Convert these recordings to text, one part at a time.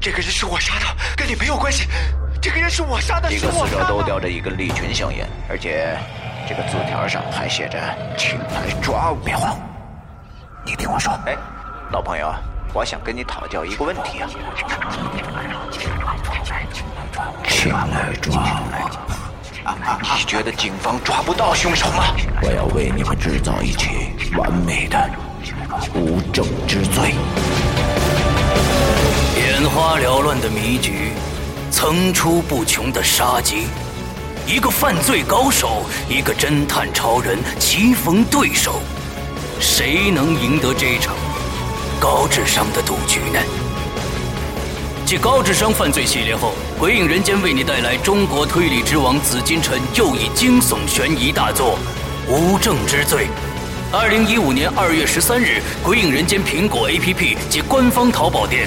这个人是我杀的，跟你没有关系。这个人是我杀的，几个死者都叼着一根利群香烟，而且这个字条上还写着“请来抓我”。别慌，你听我说。哎，老朋友，我想跟你讨教一个问题啊。请来抓我。你觉得警方抓不到凶手吗？我要为你们制造一起完美的无证之罪。眼花缭乱的迷局，层出不穷的杀机，一个犯罪高手，一个侦探超人棋逢对手，谁能赢得这场高智商的赌局呢？继高智商犯罪系列后，《鬼影人间》为你带来中国推理之王紫金陈又一惊悚悬疑大作《无证之罪》。二零一五年二月十三日，《鬼影人间》苹果 APP 及官方淘宝店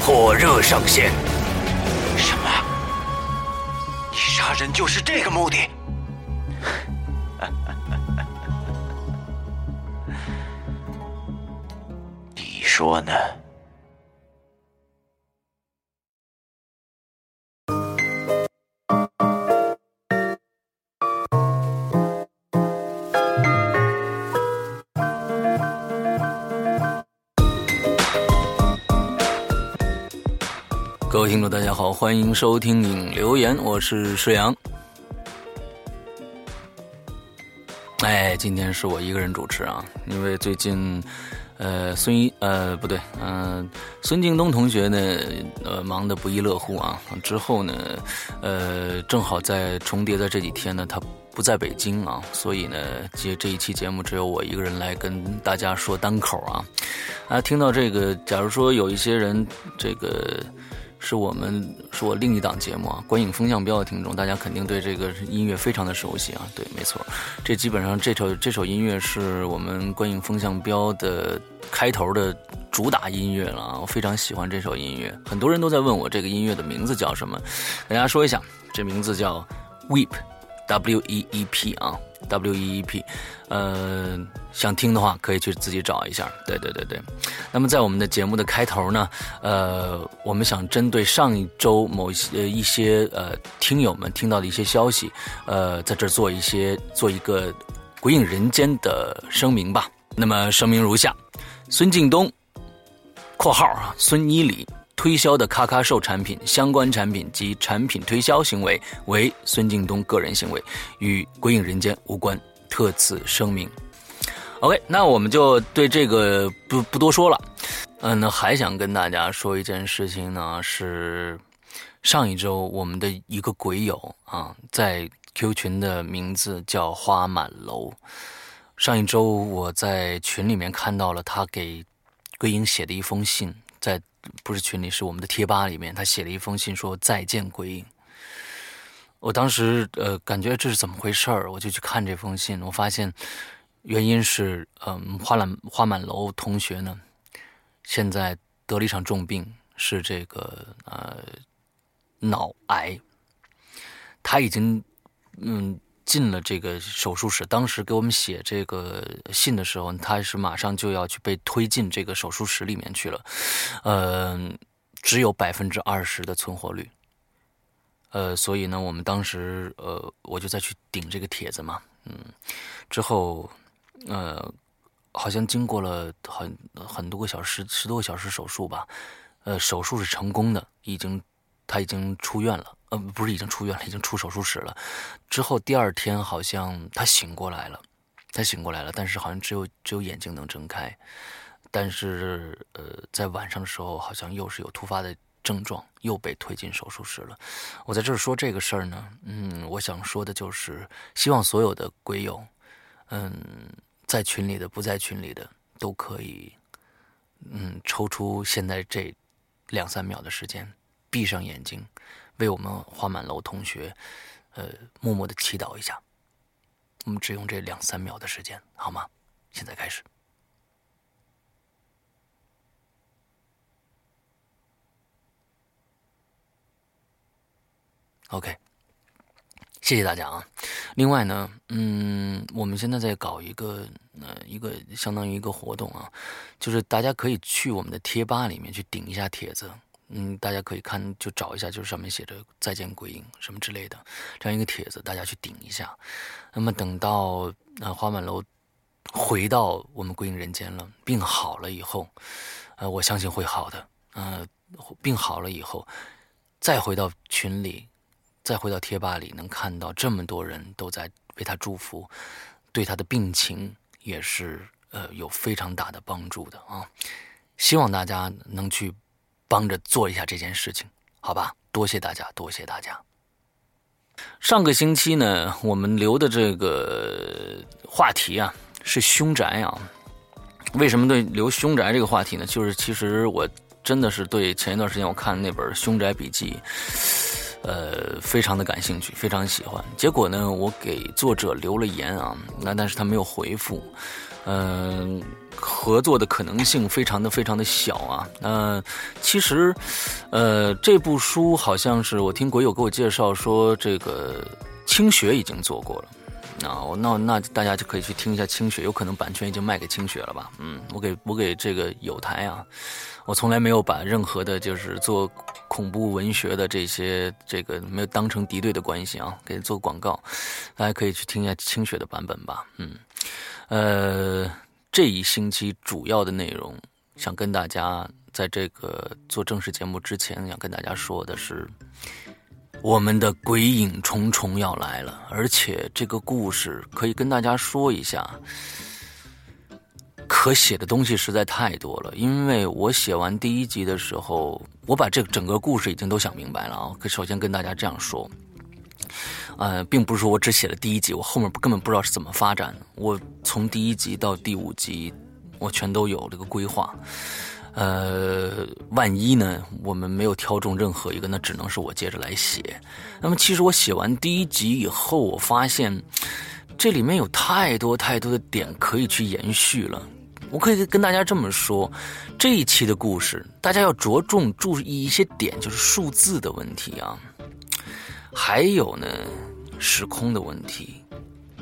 火热上线。什么？你杀人就是这个目的？你说呢？大家好，欢迎收听影留言，我是施阳。哎，今天是我一个人主持啊，因为最近，呃，孙一呃不对，嗯，孙敬东同学呢，呃，忙得不亦乐乎啊。之后呢，呃，正好在重叠在这几天呢，他不在北京啊，所以呢，这这一期节目只有我一个人来跟大家说单口啊。啊，听到这个，假如说有一些人这个。是我们是我另一档节目啊，《观影风向标》的听众，大家肯定对这个音乐非常的熟悉啊。对，没错，这基本上这首这首音乐是我们《观影风向标》的开头的主打音乐了啊。我非常喜欢这首音乐，很多人都在问我这个音乐的名字叫什么，跟大家说一下，这名字叫 Weep W E E P 啊。W E E P，呃，想听的话可以去自己找一下。对对对对，那么在我们的节目的开头呢，呃，我们想针对上一周某些一些呃听友们听到的一些消息，呃，在这做一些做一个鬼影人间的声明吧。那么声明如下：孙敬东（括号啊，孙一礼）。推销的咔咔兽产品相关产品及产品推销行为为孙敬东个人行为，与鬼影人间无关，特此声明。OK，那我们就对这个不不多说了。嗯，那还想跟大家说一件事情呢，是上一周我们的一个鬼友啊，在 Q 群的名字叫花满楼。上一周我在群里面看到了他给鬼影写的一封信，不是群里，是我们的贴吧里面，他写了一封信说再见鬼影。我当时呃感觉这是怎么回事儿，我就去看这封信，我发现原因是嗯花满花满楼同学呢，现在得了一场重病，是这个呃脑癌，他已经嗯。进了这个手术室，当时给我们写这个信的时候，他是马上就要去被推进这个手术室里面去了，呃，只有百分之二十的存活率，呃，所以呢，我们当时呃，我就再去顶这个帖子嘛，嗯，之后呃，好像经过了很很多个小时，十多个小时手术吧，呃，手术是成功的，已经他已经出院了。呃，不是已经出院了，已经出手术室了。之后第二天好像他醒过来了，他醒过来了，但是好像只有只有眼睛能睁开。但是呃，在晚上的时候好像又是有突发的症状，又被推进手术室了。我在这儿说这个事儿呢，嗯，我想说的就是希望所有的鬼友，嗯，在群里的不在群里的都可以，嗯，抽出现在这两三秒的时间，闭上眼睛。为我们花满楼同学，呃，默默的祈祷一下。我们只用这两三秒的时间，好吗？现在开始。OK，谢谢大家啊。另外呢，嗯，我们现在在搞一个呃一个相当于一个活动啊，就是大家可以去我们的贴吧里面去顶一下帖子。嗯，大家可以看，就找一下，就是上面写着“再见鬼影”什么之类的这样一个帖子，大家去顶一下。那么等到呃花满楼回到我们鬼影人间了，病好了以后，呃，我相信会好的。呃，病好了以后，再回到群里，再回到贴吧里，能看到这么多人都在为他祝福，对他的病情也是呃有非常大的帮助的啊。希望大家能去。帮着做一下这件事情，好吧？多谢大家，多谢大家。上个星期呢，我们留的这个话题啊是凶宅啊。为什么对留凶宅这个话题呢？就是其实我真的是对前一段时间我看那本《凶宅笔记》，呃，非常的感兴趣，非常喜欢。结果呢，我给作者留了言啊，那但是他没有回复。嗯，合作的可能性非常的非常的小啊。那其实，呃，这部书好像是我听鬼友给我介绍说，这个清雪已经做过了。啊，那那大家就可以去听一下清雪，有可能版权已经卖给清雪了吧？嗯，我给我给这个有台啊，我从来没有把任何的就是做恐怖文学的这些这个没有当成敌对的关系啊，给做广告，大家可以去听一下清雪的版本吧。嗯。呃，这一星期主要的内容，想跟大家在这个做正式节目之前，想跟大家说的是，我们的鬼影重重要来了，而且这个故事可以跟大家说一下，可写的东西实在太多了。因为我写完第一集的时候，我把这整个故事已经都想明白了啊。首先跟大家这样说。呃，并不是说我只写了第一集，我后面根本不知道是怎么发展。我从第一集到第五集，我全都有这个规划。呃，万一呢，我们没有挑中任何一个，那只能是我接着来写。那么，其实我写完第一集以后，我发现这里面有太多太多的点可以去延续了。我可以跟大家这么说，这一期的故事，大家要着重注意一些点，就是数字的问题啊。还有呢，时空的问题。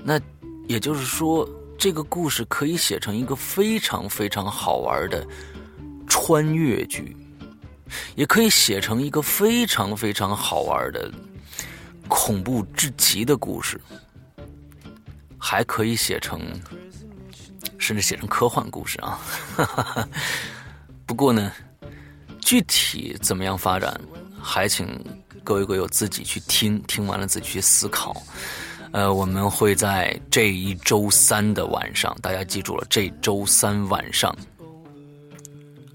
那也就是说，这个故事可以写成一个非常非常好玩的穿越剧，也可以写成一个非常非常好玩的恐怖至极的故事，还可以写成，甚至写成科幻故事啊。不过呢，具体怎么样发展，还请。各位鬼友自己去听，听完了自己去思考。呃，我们会在这一周三的晚上，大家记住了，这周三晚上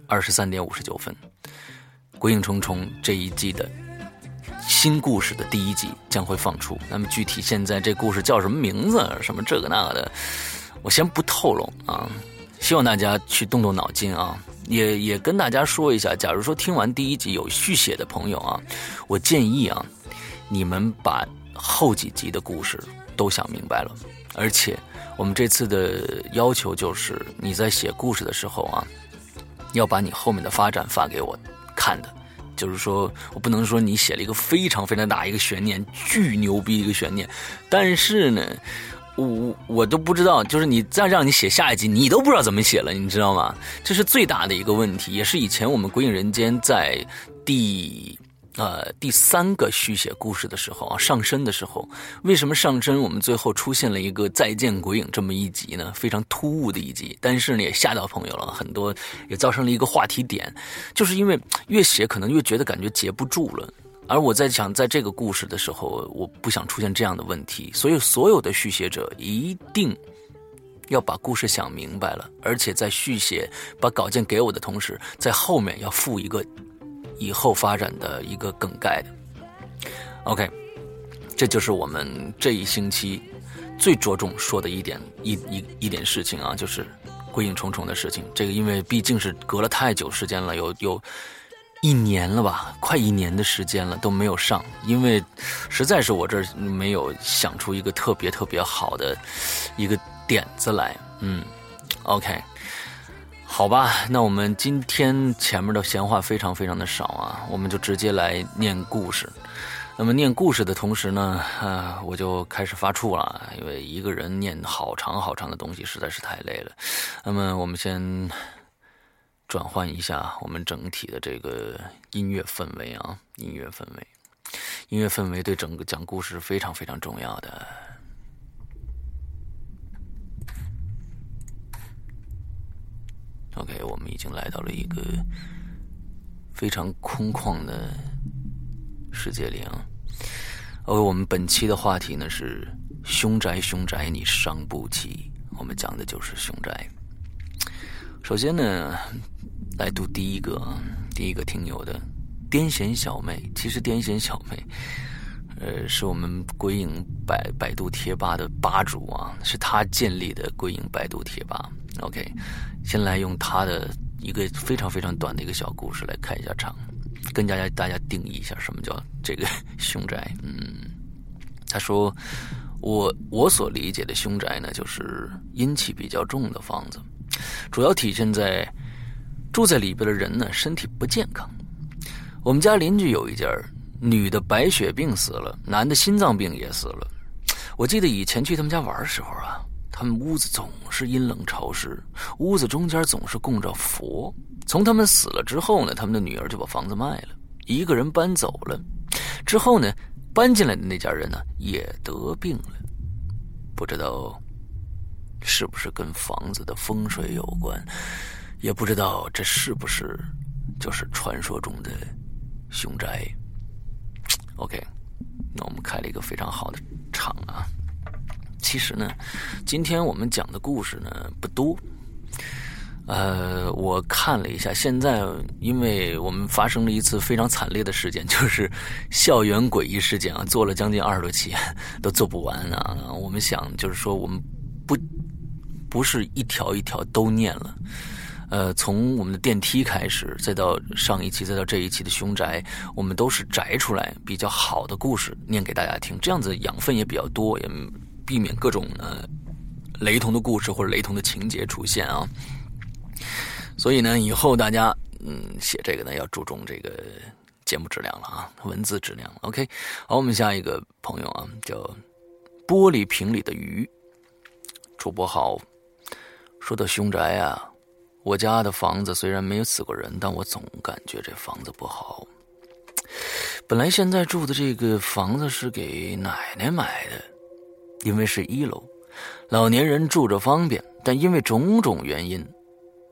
二十三点五十九分，《鬼影重重》这一季的新故事的第一集将会放出。那么具体现在这故事叫什么名字，什么这个那个的，我先不透露啊。希望大家去动动脑筋啊。也也跟大家说一下，假如说听完第一集有续写的朋友啊，我建议啊，你们把后几集的故事都想明白了，而且我们这次的要求就是你在写故事的时候啊，要把你后面的发展发给我看的，就是说我不能说你写了一个非常非常大一个悬念，巨牛逼一个悬念，但是呢。我我我都不知道，就是你再让你写下一集，你都不知道怎么写了，你知道吗？这是最大的一个问题，也是以前我们《鬼影人间》在第呃第三个续写故事的时候啊，上身的时候，为什么上身我们最后出现了一个再见鬼影这么一集呢？非常突兀的一集，但是呢也吓到朋友了很多，也造成了一个话题点，就是因为越写可能越觉得感觉接不住了。而我在想，在这个故事的时候，我不想出现这样的问题，所以所有的续写者一定要把故事想明白了，而且在续写把稿件给我的同时，在后面要附一个以后发展的一个梗概的。OK，这就是我们这一星期最着重说的一点一一一点事情啊，就是归影重重的事情。这个因为毕竟是隔了太久时间了，有有。一年了吧，快一年的时间了都没有上，因为实在是我这儿没有想出一个特别特别好的一个点子来。嗯，OK，好吧，那我们今天前面的闲话非常非常的少啊，我们就直接来念故事。那么念故事的同时呢，啊，我就开始发怵了，因为一个人念好长好长的东西实在是太累了。那么我们先。转换一下我们整体的这个音乐氛围啊，音乐氛围，音乐氛围对整个讲故事非常非常重要的。OK，我们已经来到了一个非常空旷的世界里啊。OK，我们本期的话题呢是“凶宅，凶宅，你伤不起”。我们讲的就是凶宅。首先呢，来读第一个，第一个听友的癫痫小妹。其实癫痫小妹，呃，是我们鬼影百百度贴吧的吧主啊，是他建立的鬼影百度贴吧。OK，先来用他的一个非常非常短的一个小故事来开一下场，跟大家大家定义一下什么叫这个凶宅。嗯，他说。我我所理解的凶宅呢，就是阴气比较重的房子，主要体现在住在里边的人呢身体不健康。我们家邻居有一家，女的白血病死了，男的心脏病也死了。我记得以前去他们家玩的时候啊，他们屋子总是阴冷潮湿，屋子中间总是供着佛。从他们死了之后呢，他们的女儿就把房子卖了，一个人搬走了。之后呢？搬进来的那家人呢，也得病了，不知道是不是跟房子的风水有关，也不知道这是不是就是传说中的凶宅。OK，那我们开了一个非常好的场啊。其实呢，今天我们讲的故事呢不多。呃，我看了一下，现在因为我们发生了一次非常惨烈的事件，就是校园诡异事件啊，做了将近二十多期，都做不完啊。我们想就是说，我们不不是一条一条都念了，呃，从我们的电梯开始，再到上一期，再到这一期的凶宅，我们都是摘出来比较好的故事念给大家听，这样子养分也比较多，也避免各种呃雷同的故事或者雷同的情节出现啊。所以呢，以后大家嗯写这个呢要注重这个节目质量了啊，文字质量。OK，好，我们下一个朋友啊，叫玻璃瓶里的鱼。主播好，说到凶宅啊，我家的房子虽然没有死过人，但我总感觉这房子不好。本来现在住的这个房子是给奶奶买的，因为是一楼，老年人住着方便，但因为种种原因。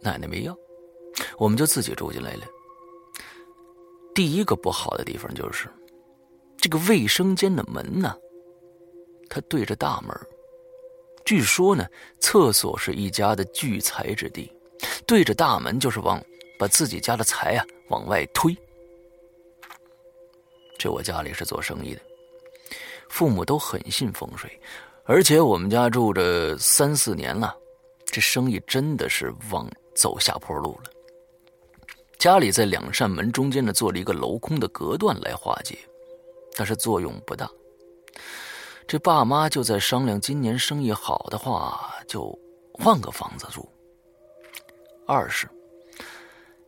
奶奶没要，我们就自己住进来了。第一个不好的地方就是，这个卫生间的门呢，它对着大门。据说呢，厕所是一家的聚财之地，对着大门就是往把自己家的财啊往外推。这我家里是做生意的，父母都很信风水，而且我们家住着三四年了，这生意真的是往。走下坡路了。家里在两扇门中间呢，做了一个镂空的隔断来化解，但是作用不大。这爸妈就在商量，今年生意好的话，就换个房子住。二是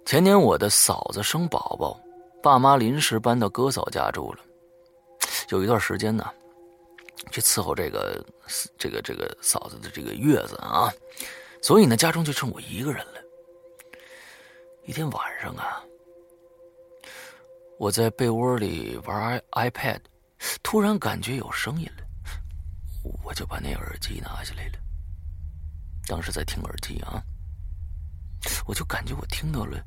前年我的嫂子生宝宝，爸妈临时搬到哥嫂家住了。有一段时间呢，去伺候这个这个这个嫂子的这个月子啊。所以呢，家中就剩我一个人了。一天晚上啊，我在被窝里玩 iPad，突然感觉有声音了，我就把那耳机拿下来了。当时在听耳机啊，我就感觉我听到了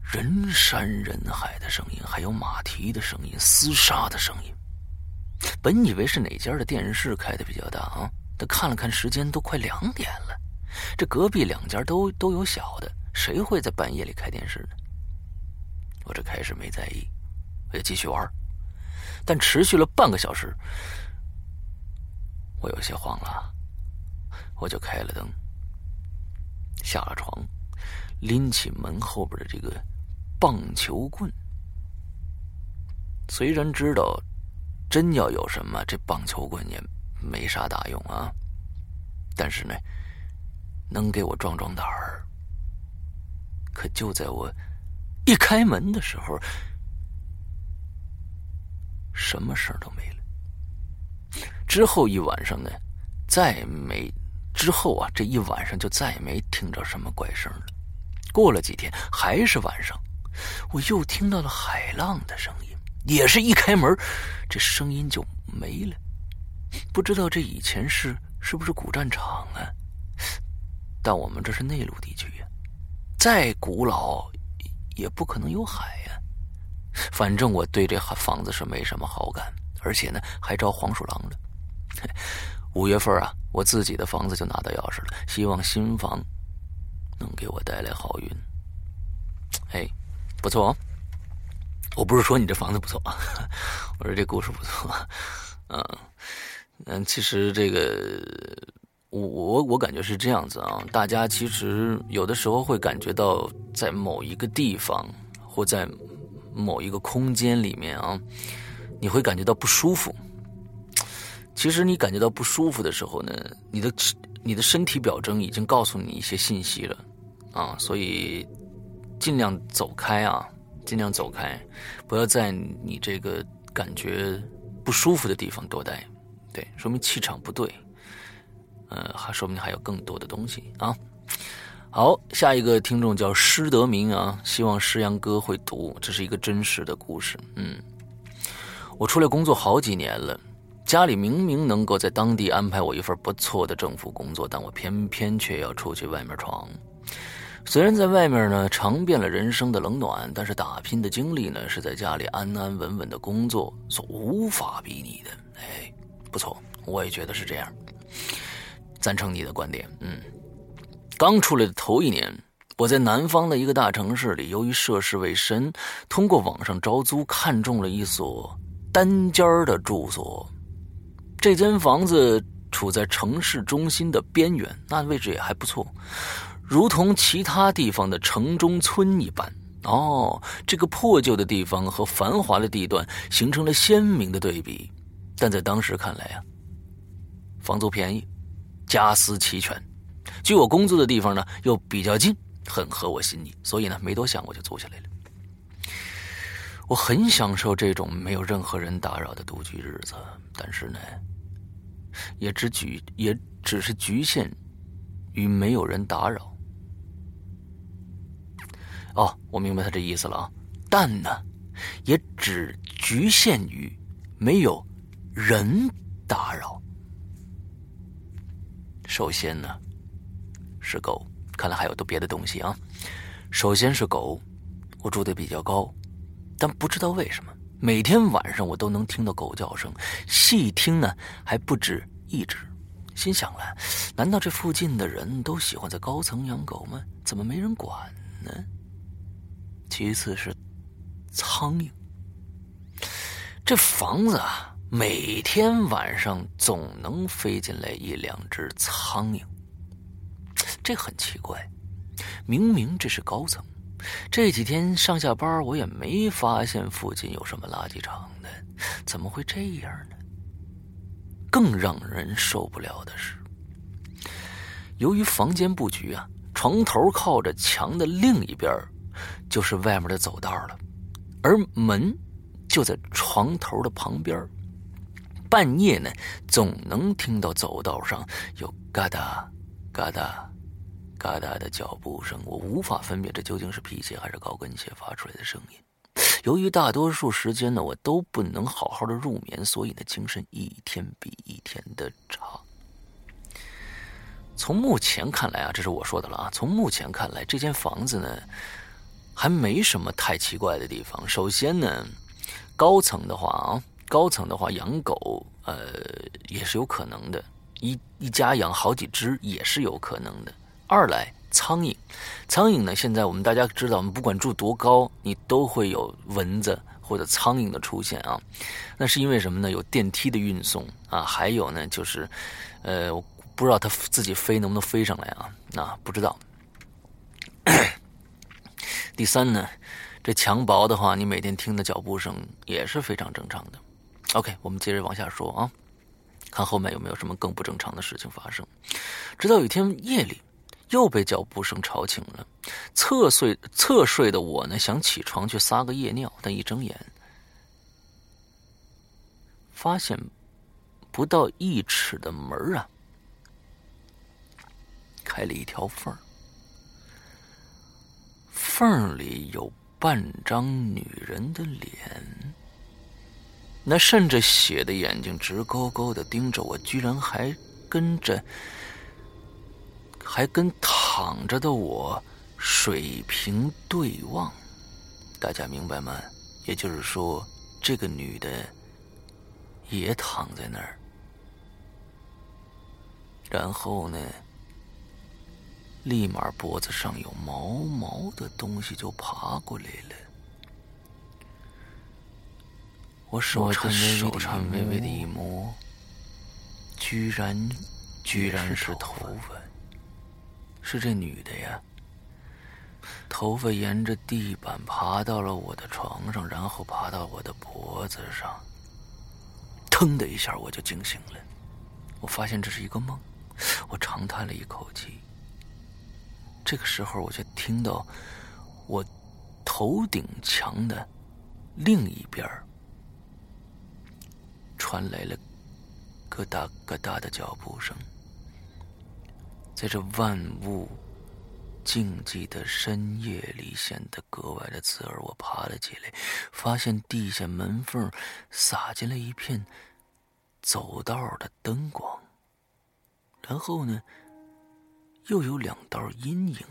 人山人海的声音，还有马蹄的声音、厮杀的声音。本以为是哪家的电视开的比较大啊，但看了看时间，都快两点了。这隔壁两家都都有小的，谁会在半夜里开电视呢？我这开始没在意，我就继续玩，但持续了半个小时，我有些慌了，我就开了灯，下了床，拎起门后边的这个棒球棍。虽然知道真要有什么，这棒球棍也没啥大用啊，但是呢。能给我壮壮胆儿，可就在我一开门的时候，什么事儿都没了。之后一晚上呢，再没之后啊，这一晚上就再也没听着什么怪声了。过了几天，还是晚上，我又听到了海浪的声音，也是一开门，这声音就没了。不知道这以前是是不是古战场啊？但我们这是内陆地区呀，再古老也不可能有海呀。反正我对这房子是没什么好感，而且呢还招黄鼠狼了。五月份啊，我自己的房子就拿到钥匙了，希望新房能给我带来好运。哎，不错哦，我不是说你这房子不错啊，我说这故事不错，嗯嗯，其实这个我我我感觉是这样子啊，大家其实有的时候会感觉到在某一个地方或在某一个空间里面啊，你会感觉到不舒服。其实你感觉到不舒服的时候呢，你的你的身体表征已经告诉你一些信息了，啊，所以尽量走开啊，尽量走开，不要在你这个感觉不舒服的地方多待，对，说明气场不对，呃，还说明还有更多的东西啊。好，下一个听众叫施德明啊，希望施阳哥会读，这是一个真实的故事，嗯，我出来工作好几年了。家里明明能够在当地安排我一份不错的政府工作，但我偏偏却要出去外面闯。虽然在外面呢尝遍了人生的冷暖，但是打拼的经历呢是在家里安安稳稳的工作所无法比拟的。哎，不错，我也觉得是这样，赞成你的观点。嗯，刚出来的头一年，我在南方的一个大城市里，由于涉世未深，通过网上招租看中了一所单间的住所。这间房子处在城市中心的边缘，那位置也还不错，如同其他地方的城中村一般。哦，这个破旧的地方和繁华的地段形成了鲜明的对比。但在当时看来啊，房租便宜，家私齐全，距我工作的地方呢又比较近，很合我心意，所以呢没多想我就租下来了。我很享受这种没有任何人打扰的独居日子，但是呢。也只局也只是局限于没有人打扰。哦，我明白他这意思了啊。但呢，也只局限于没有人打扰。首先呢，是狗，看来还有都别的东西啊。首先是狗，我住的比较高，但不知道为什么。每天晚上我都能听到狗叫声，细听呢还不止一只。心想了，难道这附近的人都喜欢在高层养狗吗？怎么没人管呢？其次是苍蝇，这房子啊，每天晚上总能飞进来一两只苍蝇，这很奇怪。明明这是高层。这几天上下班，我也没发现附近有什么垃圾场的，怎么会这样呢？更让人受不了的是，由于房间布局啊，床头靠着墙的另一边就是外面的走道了，而门就在床头的旁边。半夜呢，总能听到走道上有嘎哒、嘎哒。嘎哒的脚步声，我无法分辨这究竟是皮鞋还是高跟鞋发出来的声音。由于大多数时间呢，我都不能好好的入眠，所以呢，精神一天比一天的差。从目前看来啊，这是我说的了啊。从目前看来，这间房子呢，还没什么太奇怪的地方。首先呢，高层的话啊，高层的话养狗，呃，也是有可能的，一一家养好几只也是有可能的。二来，苍蝇，苍蝇呢？现在我们大家知道，我们不管住多高，你都会有蚊子或者苍蝇的出现啊。那是因为什么呢？有电梯的运送啊，还有呢，就是，呃，我不知道它自己飞能不能飞上来啊？那不知道。第三呢，这墙薄的话，你每天听的脚步声也是非常正常的。OK，我们接着往下说啊，看后面有没有什么更不正常的事情发生。直到有一天夜里。又被脚步声吵醒了，侧睡侧睡的我呢，想起床去撒个夜尿，但一睁眼，发现不到一尺的门啊，开了一条缝缝里有半张女人的脸，那渗着血的眼睛直勾勾的盯着我，居然还跟着，还跟躺着的我水平对望。大家明白吗？也就是说，这个女的也躺在那儿。然后呢，立马脖子上有毛毛的东西就爬过来了。我手颤手颤巍巍的一摸，居然居然是头发，是这女的呀。头发沿着地板爬到了我的床上，然后爬到我的脖子上。腾的一下，我就惊醒了。我发现这是一个梦。我长叹了一口气。这个时候，我就听到我头顶墙的另一边传来了咯哒咯哒的脚步声。在这万物静寂的深夜里，显得格外的刺耳。我爬了起来，发现地下门缝洒进了一片走道的灯光。然后呢，又有两道阴影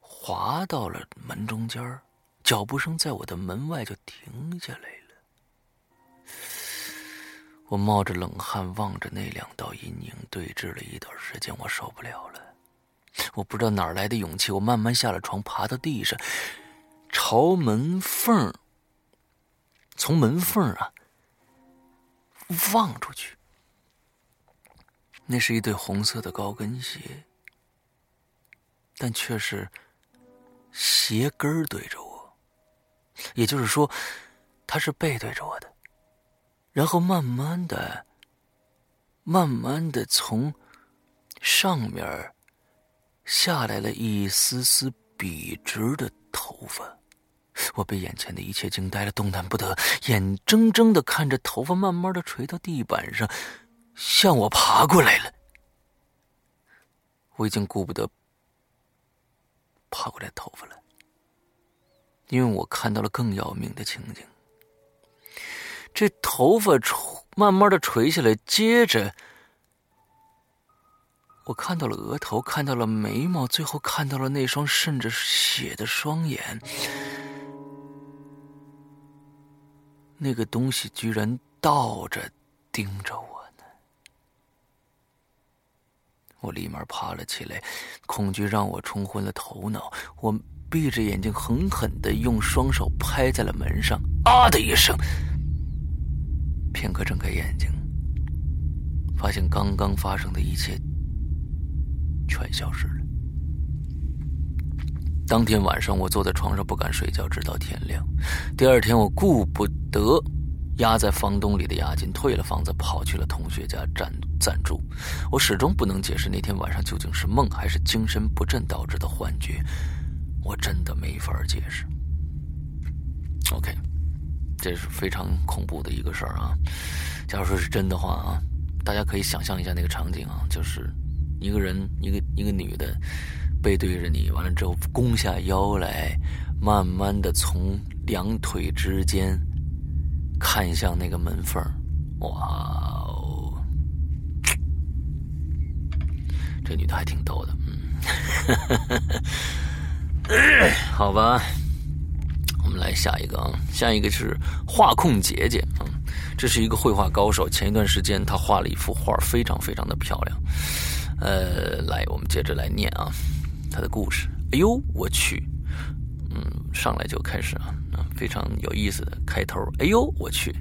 滑到了门中间脚步声在我的门外就停下来了。我冒着冷汗望着那两道阴影对峙了一段时间，我受不了了。我不知道哪来的勇气，我慢慢下了床，爬到地上，朝门缝从门缝啊望出去。那是一对红色的高跟鞋，但却是鞋跟对着我，也就是说，他是背对着我的。然后慢慢的、慢慢的从上面下来了一丝丝笔直的头发，我被眼前的一切惊呆了，动弹不得，眼睁睁的看着头发慢慢的垂到地板上。向我爬过来了，我已经顾不得爬过来头发了，因为我看到了更要命的情景。这头发垂，慢慢的垂下来，接着我看到了额头，看到了眉毛，最后看到了那双渗着血的双眼。那个东西居然倒着盯着我呢。我立马爬了起来，恐惧让我冲昏了头脑。我闭着眼睛，狠狠的用双手拍在了门上，啊的一声。片刻睁开眼睛，发现刚刚发生的一切全消失了。当天晚上，我坐在床上不敢睡觉，直到天亮。第二天，我顾不得。压在房东里的押金退了，房子跑去了同学家暂暂住。我始终不能解释那天晚上究竟是梦还是精神不振导致的幻觉，我真的没法解释。OK，这是非常恐怖的一个事儿啊！假如说是真的话啊，大家可以想象一下那个场景啊，就是一个人，一个一个女的背对着你，完了之后弓下腰来，慢慢的从两腿之间。看向那个门缝哇哦，这女的还挺逗的，嗯，好吧，们来下一个啊，下一个是画控姐姐啊，这是一个绘画高手，前一段时间她画了一幅画，非常非常的漂亮，呃，来，我们接着来念啊，她的故事，哎呦，我去，嗯，上来就开始啊。非常有意思的开头，哎呦我去！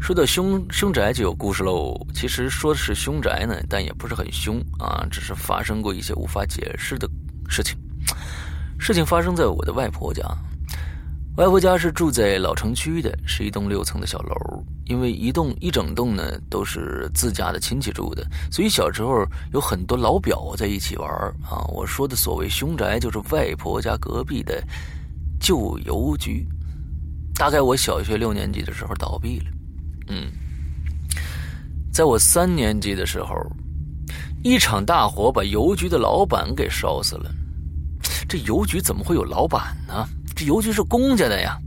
说到凶凶宅就有故事喽。其实说的是凶宅呢，但也不是很凶啊，只是发生过一些无法解释的事情。事情发生在我的外婆家，外婆家是住在老城区的，是一栋六层的小楼。因为一栋一整栋呢都是自家的亲戚住的，所以小时候有很多老表在一起玩啊。我说的所谓凶宅，就是外婆家隔壁的旧邮局。大概我小学六年级的时候倒闭了，嗯，在我三年级的时候，一场大火把邮局的老板给烧死了。这邮局怎么会有老板呢？这邮局是公家的呀，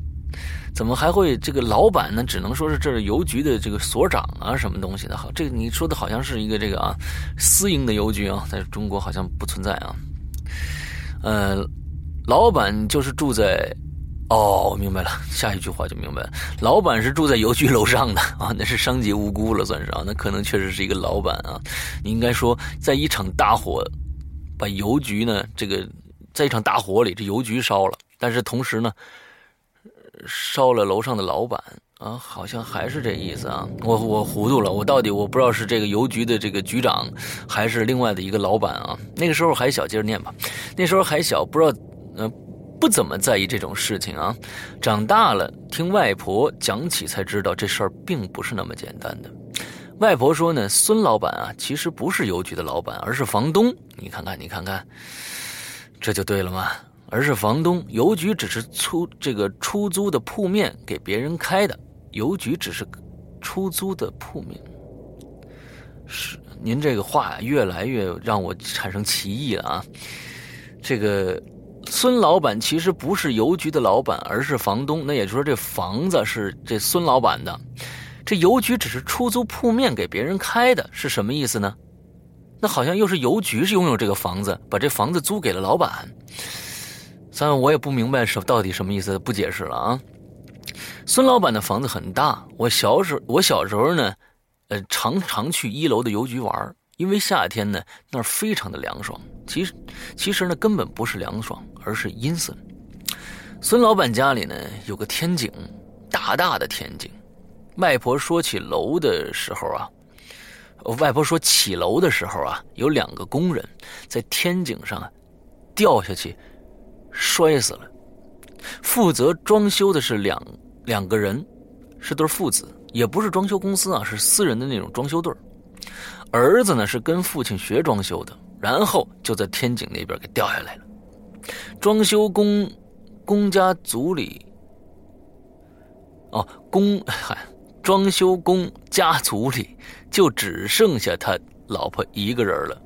怎么还会这个老板呢？只能说是这是邮局的这个所长啊，什么东西的？好，这个你说的好像是一个这个啊，私营的邮局啊，在中国好像不存在啊。呃，老板就是住在，哦，明白了，下一句话就明白了，老板是住在邮局楼上的啊，那是伤及无辜了，算是啊，那可能确实是一个老板啊。你应该说，在一场大火，把邮局呢，这个在一场大火里，这邮局烧了，但是同时呢，烧了楼上的老板。啊，好像还是这意思啊！我我糊涂了，我到底我不知道是这个邮局的这个局长，还是另外的一个老板啊？那个时候还小，接着念吧。那时候还小，不知道，呃，不怎么在意这种事情啊。长大了，听外婆讲起才知道，这事儿并不是那么简单的。外婆说呢，孙老板啊，其实不是邮局的老板，而是房东。你看看，你看看，这就对了嘛。而是房东，邮局只是出这个出租的铺面给别人开的。邮局只是出租的铺面，是您这个话越来越让我产生歧义了啊！这个孙老板其实不是邮局的老板，而是房东。那也就是说，这房子是这孙老板的，这邮局只是出租铺面给别人开的，是什么意思呢？那好像又是邮局是拥有这个房子，把这房子租给了老板。三，我也不明白是到底什么意思，不解释了啊。孙老板的房子很大，我小时我小时候呢，呃，常常去一楼的邮局玩，因为夏天呢那儿非常的凉爽。其实，其实呢根本不是凉爽，而是阴森。孙老板家里呢有个天井，大大的天井。外婆说起楼的时候啊，外婆说起楼的时候啊，有两个工人在天井上掉下去，摔死了。负责装修的是两。两个人是对父子，也不是装修公司啊，是私人的那种装修队儿子呢是跟父亲学装修的，然后就在天井那边给掉下来了。装修工工家族里，哦，工嗨，装修工家族里就只剩下他老婆一个人了。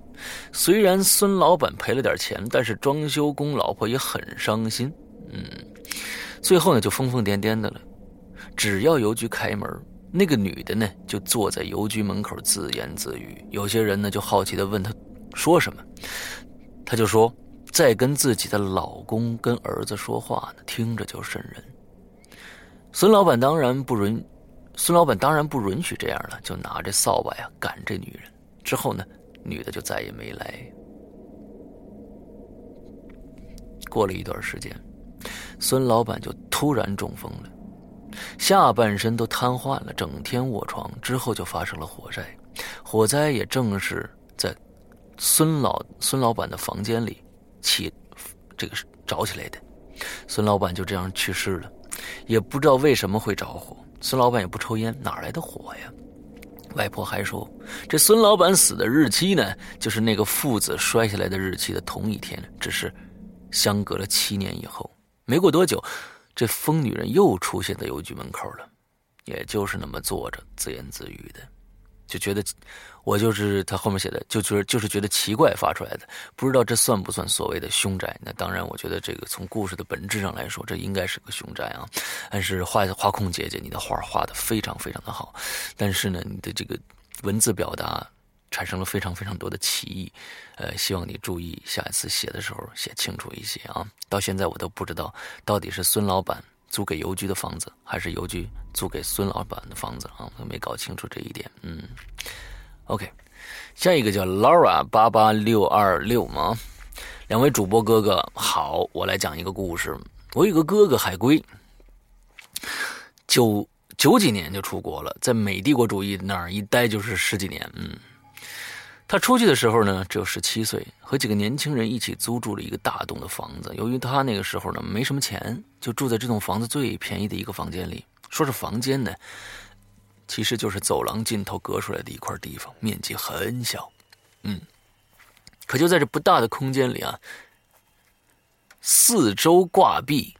虽然孙老板赔了点钱，但是装修工老婆也很伤心。嗯，最后呢就疯疯癫癫的了。只要邮局开门，那个女的呢就坐在邮局门口自言自语。有些人呢就好奇的问她说什么，她就说在跟自己的老公跟儿子说话呢，听着就瘆人。孙老板当然不允，孙老板当然不允许这样了，就拿着扫把呀赶这女人。之后呢，女的就再也没来。过了一段时间，孙老板就突然中风了。下半身都瘫痪了，整天卧床。之后就发生了火灾，火灾也正是在孙老孙老板的房间里起这个着起来的。孙老板就这样去世了，也不知道为什么会着火。孙老板也不抽烟，哪来的火呀？外婆还说，这孙老板死的日期呢，就是那个父子摔下来的日期的同一天，只是相隔了七年以后。没过多久。这疯女人又出现在邮局门口了，也就是那么坐着自言自语的，就觉得我就是他后面写的，就觉得就是觉得奇怪发出来的，不知道这算不算所谓的凶宅？那当然，我觉得这个从故事的本质上来说，这应该是个凶宅啊。但是画画控姐姐，你的画画的非常非常的好，但是呢，你的这个文字表达。产生了非常非常多的歧义，呃，希望你注意下一次写的时候写清楚一些啊。到现在我都不知道到底是孙老板租给邮局的房子，还是邮局租给孙老板的房子啊，我没搞清楚这一点。嗯，OK，下一个叫 Laura 八八六二六吗？两位主播哥哥好，我来讲一个故事。我有个哥哥海龟，九九几年就出国了，在美帝国主义那儿一待就是十几年，嗯。他出去的时候呢，只有十七岁，和几个年轻人一起租住了一个大栋的房子。由于他那个时候呢没什么钱，就住在这栋房子最便宜的一个房间里。说是房间呢，其实就是走廊尽头隔出来的一块地方，面积很小。嗯，可就在这不大的空间里啊，四周挂壁、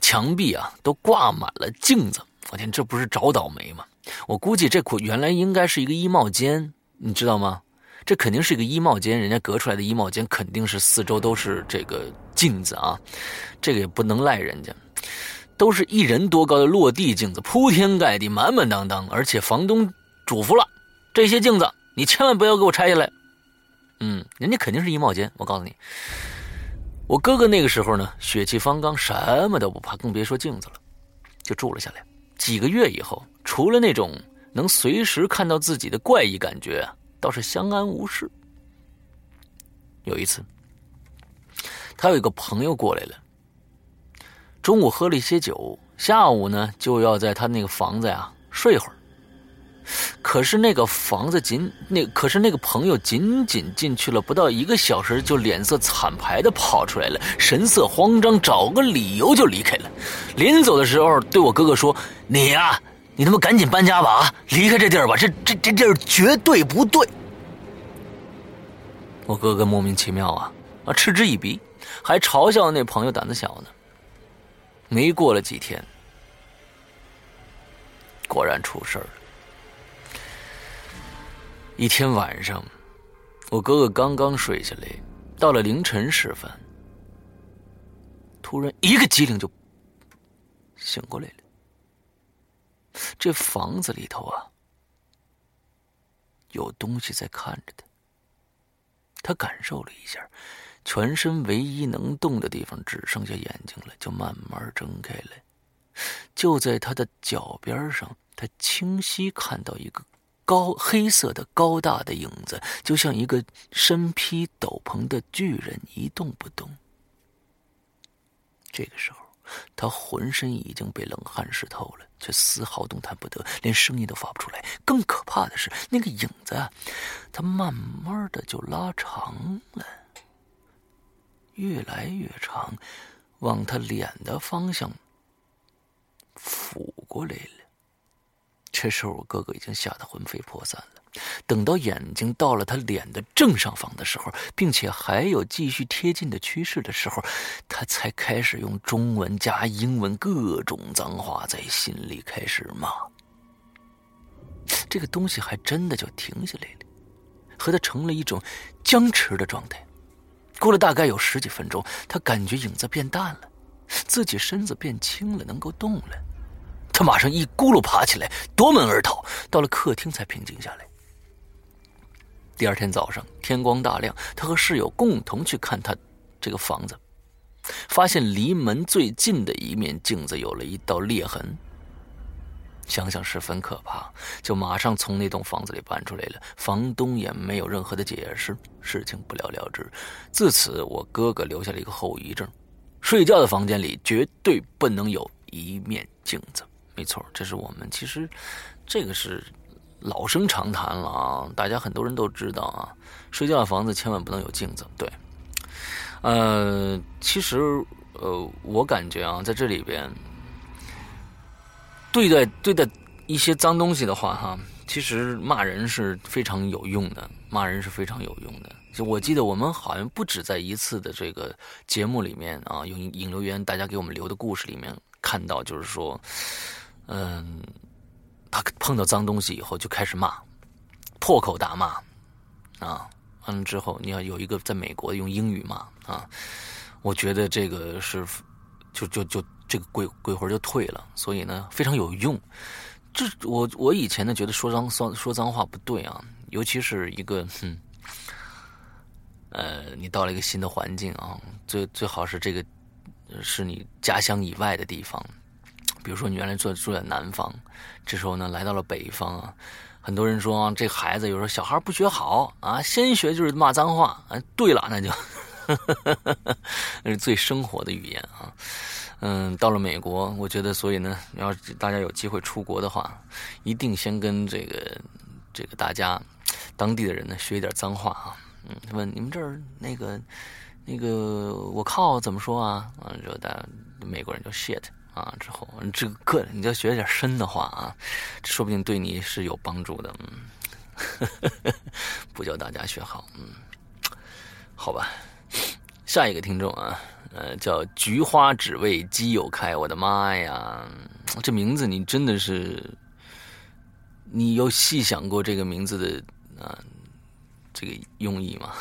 墙壁啊都挂满了镜子。我天，这不是找倒霉吗？我估计这原来应该是一个衣帽间，你知道吗？这肯定是一个衣帽间，人家隔出来的衣帽间肯定是四周都是这个镜子啊，这个也不能赖人家，都是一人多高的落地镜子，铺天盖地，满满当当，而且房东嘱咐了，这些镜子你千万不要给我拆下来。嗯，人家肯定是衣帽间，我告诉你，我哥哥那个时候呢，血气方刚，什么都不怕，更别说镜子了，就住了下来。几个月以后，除了那种能随时看到自己的怪异感觉。倒是相安无事。有一次，他有一个朋友过来了，中午喝了一些酒，下午呢就要在他那个房子呀睡会儿。可是那个房子仅那可是那个朋友仅仅进去了不到一个小时，就脸色惨白的跑出来了，神色慌张，找个理由就离开了。临走的时候对我哥哥说：“你呀。”你他妈赶紧搬家吧啊！离开这地儿吧，这这这地儿绝对不对。我哥哥莫名其妙啊啊，嗤之以鼻，还嘲笑那朋友胆子小呢。没过了几天，果然出事儿了。一天晚上，我哥哥刚刚睡下来，到了凌晨时分，突然一个机灵就醒过来了。这房子里头啊，有东西在看着他。他感受了一下，全身唯一能动的地方只剩下眼睛了，就慢慢睁开了。就在他的脚边上，他清晰看到一个高黑色的高大的影子，就像一个身披斗篷的巨人，一动不动。这个时候。他浑身已经被冷汗湿透了，却丝毫动弹不得，连声音都发不出来。更可怕的是，那个影子，它慢慢的就拉长了，越来越长，往他脸的方向俯过来了。这时候，我哥哥已经吓得魂飞魄散了。等到眼睛到了他脸的正上方的时候，并且还有继续贴近的趋势的时候，他才开始用中文加英文各种脏话在心里开始骂。这个东西还真的就停下来了，和他成了一种僵持的状态。过了大概有十几分钟，他感觉影子变淡了，自己身子变轻了，能够动了。他马上一咕噜爬起来，夺门而逃，到了客厅才平静下来。第二天早上天光大亮，他和室友共同去看他这个房子，发现离门最近的一面镜子有了一道裂痕。想想十分可怕，就马上从那栋房子里搬出来了。房东也没有任何的解释，事情不了了之。自此，我哥哥留下了一个后遗症：睡觉的房间里绝对不能有一面镜子。没错，这是我们其实这个是。老生常谈了啊，大家很多人都知道啊，睡觉的房子千万不能有镜子。对，呃，其实呃，我感觉啊，在这里边对待对待一些脏东西的话，哈，其实骂人是非常有用的，骂人是非常有用的。就我记得我们好像不止在一次的这个节目里面啊，有引流员大家给我们留的故事里面看到，就是说，嗯。他碰到脏东西以后就开始骂，破口大骂，啊，完了之后你要有一个在美国用英语骂啊，我觉得这个是，就就就这个鬼鬼魂就退了，所以呢非常有用。这我我以前呢觉得说脏说说脏话不对啊，尤其是一个哼，呃，你到了一个新的环境啊，最最好是这个是你家乡以外的地方。比如说，你原来住住在南方，这时候呢来到了北方啊，很多人说这孩子有时候小孩不学好啊，先学就是骂脏话啊。对了，那就 那是最生活的语言啊。嗯，到了美国，我觉得，所以呢，要大家有机会出国的话，一定先跟这个这个大家当地的人呢学一点脏话啊。嗯，问你们这儿那个那个我靠怎么说啊？啊，就大美国人叫 shit。啊，之后这个个你要学点深的话啊，说不定对你是有帮助的。嗯，不教大家学好，嗯，好吧。下一个听众啊，呃，叫菊花只为基友开。我的妈呀，这名字你真的是，你有细想过这个名字的啊？这个用意吗，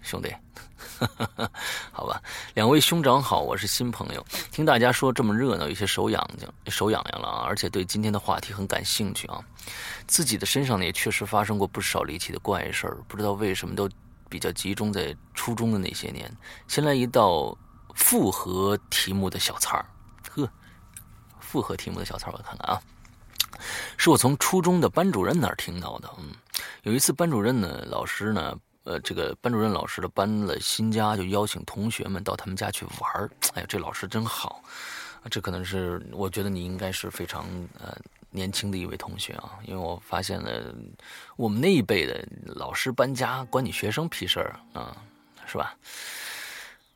兄弟？好吧，两位兄长好，我是新朋友，听大家说这么热闹，有些手痒痒，手痒痒了啊！而且对今天的话题很感兴趣啊。自己的身上呢，也确实发生过不少离奇的怪事儿，不知道为什么都比较集中在初中的那些年。先来一道复合题目的小菜儿，呵，复合题目的小菜儿，我看看啊，是我从初中的班主任那儿听到的。嗯，有一次班主任呢，老师呢。呃，这个班主任老师的搬了新家，就邀请同学们到他们家去玩儿。哎呀，这老师真好，这可能是我觉得你应该是非常呃年轻的一位同学啊，因为我发现了我们那一辈的老师搬家关你学生屁事儿啊，是吧？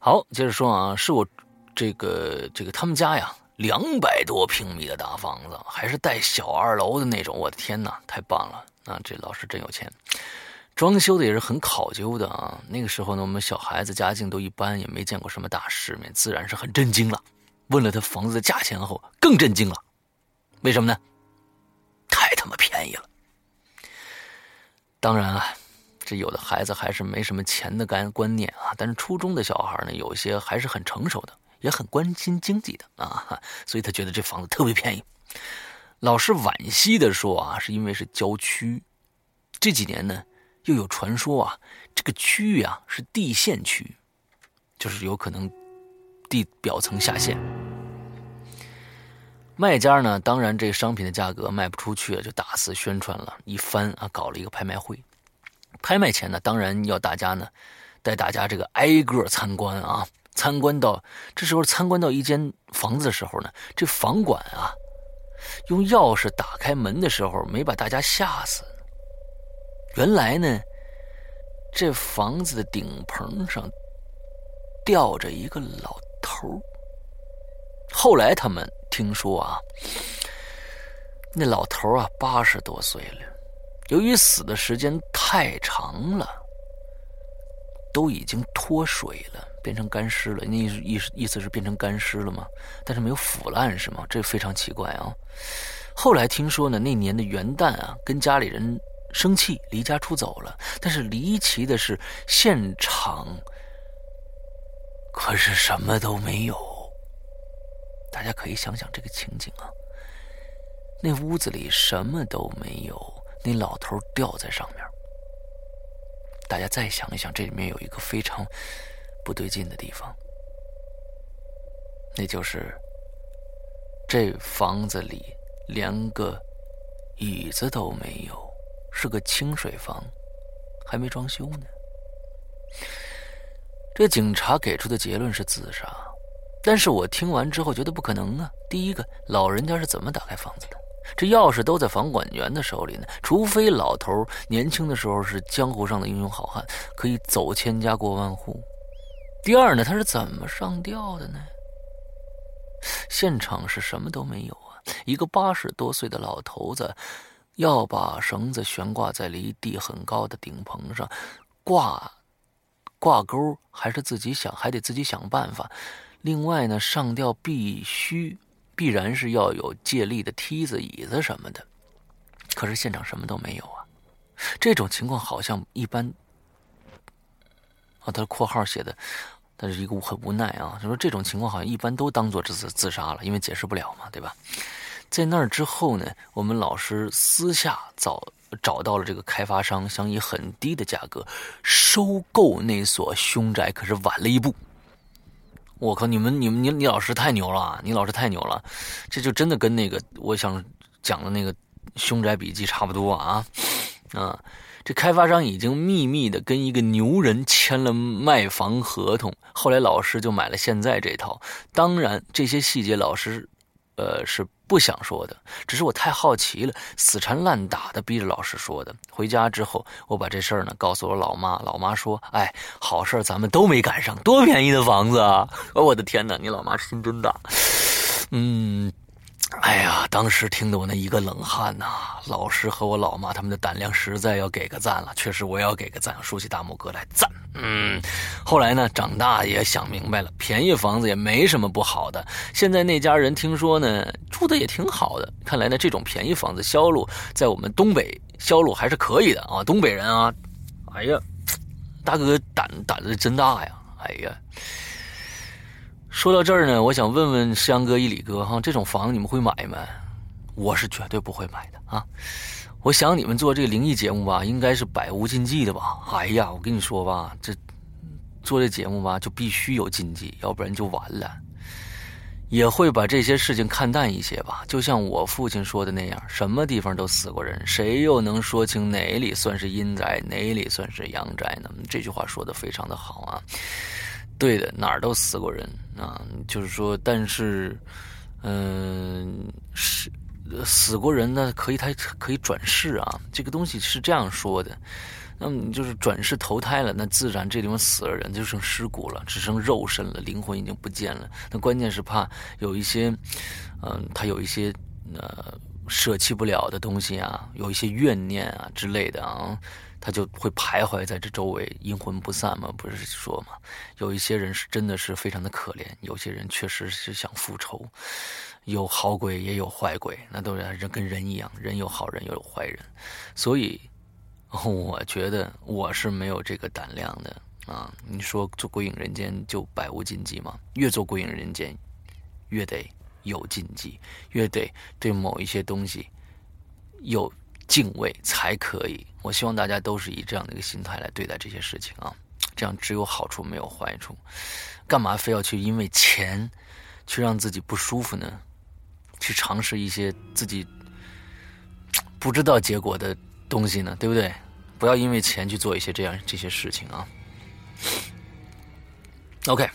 好，接着说啊，是我这个这个他们家呀，两百多平米的大房子，还是带小二楼的那种，我的天哪，太棒了啊！这老师真有钱。装修的也是很考究的啊！那个时候呢，我们小孩子家境都一般，也没见过什么大世面，自然是很震惊了。问了他房子的价钱后，更震惊了。为什么呢？太他妈便宜了！当然啊，这有的孩子还是没什么钱的观观念啊。但是初中的小孩呢，有些还是很成熟的，也很关心经济的啊，所以他觉得这房子特别便宜。老师惋惜的说啊，是因为是郊区，这几年呢。又有传说啊，这个区域啊是地陷区，就是有可能地表层下陷。卖家呢，当然这商品的价格卖不出去，就大肆宣传了一番啊，搞了一个拍卖会。拍卖前呢，当然要大家呢带大家这个挨个参观啊，参观到这时候参观到一间房子的时候呢，这房管啊用钥匙打开门的时候，没把大家吓死。原来呢，这房子的顶棚上吊着一个老头后来他们听说啊，那老头啊八十多岁了，由于死的时间太长了，都已经脱水了，变成干尸了。那意意意思是变成干尸了吗？但是没有腐烂是吗？这非常奇怪啊。后来听说呢，那年的元旦啊，跟家里人。生气离家出走了，但是离奇的是，现场可是什么都没有。大家可以想想这个情景啊，那屋子里什么都没有，那老头吊在上面。大家再想一想，这里面有一个非常不对劲的地方，那就是这房子里连个椅子都没有。是个清水房，还没装修呢。这警察给出的结论是自杀，但是我听完之后觉得不可能啊。第一个，老人家是怎么打开房子的？这钥匙都在房管员的手里呢，除非老头年轻的时候是江湖上的英雄好汉，可以走千家过万户。第二呢，他是怎么上吊的呢？现场是什么都没有啊，一个八十多岁的老头子。要把绳子悬挂在离地很高的顶棚上，挂挂钩还是自己想，还得自己想办法。另外呢，上吊必须必然是要有借力的梯子、椅子什么的。可是现场什么都没有啊！这种情况好像一般啊，他括号写的，他是一个很无奈啊。他说这种情况好像一般都当做自自杀了，因为解释不了嘛，对吧？在那儿之后呢，我们老师私下找找到了这个开发商，想以很低的价格收购那所凶宅，可是晚了一步。我靠，你们、你们、你、你老师太牛了！你老师太牛了，这就真的跟那个我想讲的那个凶宅笔记差不多啊！啊，这开发商已经秘密的跟一个牛人签了卖房合同，后来老师就买了现在这套。当然，这些细节老师。呃，是不想说的，只是我太好奇了，死缠烂打的逼着老师说的。回家之后，我把这事儿呢告诉我老妈，老妈说：“哎，好事儿咱们都没赶上，多便宜的房子啊！” 我的天哪，你老妈心真大，嗯。哎呀，当时听得我那一个冷汗呐！老师和我老妈他们的胆量实在要给个赞了，确实我也要给个赞，竖起大拇哥来赞。嗯，后来呢，长大也想明白了，便宜房子也没什么不好的。现在那家人听说呢，住的也挺好的。看来呢，这种便宜房子销路在我们东北销路还是可以的啊。东北人啊，哎呀，大哥胆胆子真大呀！哎呀，说到这儿呢，我想问问香哥、一里哥哈，这种房你们会买吗？我是绝对不会买的啊！我想你们做这个灵异节目吧，应该是百无禁忌的吧？哎呀，我跟你说吧，这做这节目吧，就必须有禁忌，要不然就完了。也会把这些事情看淡一些吧，就像我父亲说的那样，什么地方都死过人，谁又能说清哪里算是阴宅，哪里算是阳宅呢？这句话说的非常的好啊，对的，哪儿都死过人啊，就是说，但是，嗯，是死过人呢，可以他可以转世啊，这个东西是这样说的。那么就是转世投胎了，那自然这地方死了人，就剩尸骨了，只剩肉身了，灵魂已经不见了。那关键是怕有一些，嗯，他有一些呃舍弃不了的东西啊，有一些怨念啊之类的啊，他就会徘徊在这周围，阴魂不散嘛，不是说嘛？有一些人是真的是非常的可怜，有些人确实是想复仇，有好鬼也有坏鬼，那都是跟人一样，人有好人又有坏人，所以。我觉得我是没有这个胆量的啊！你说做鬼影人间就百无禁忌吗？越做鬼影人间，越得有禁忌，越得对某一些东西有敬畏才可以。我希望大家都是以这样的一个心态来对待这些事情啊！这样只有好处没有坏处。干嘛非要去因为钱去让自己不舒服呢？去尝试一些自己不知道结果的。东西呢，对不对？不要因为钱去做一些这样这些事情啊。OK，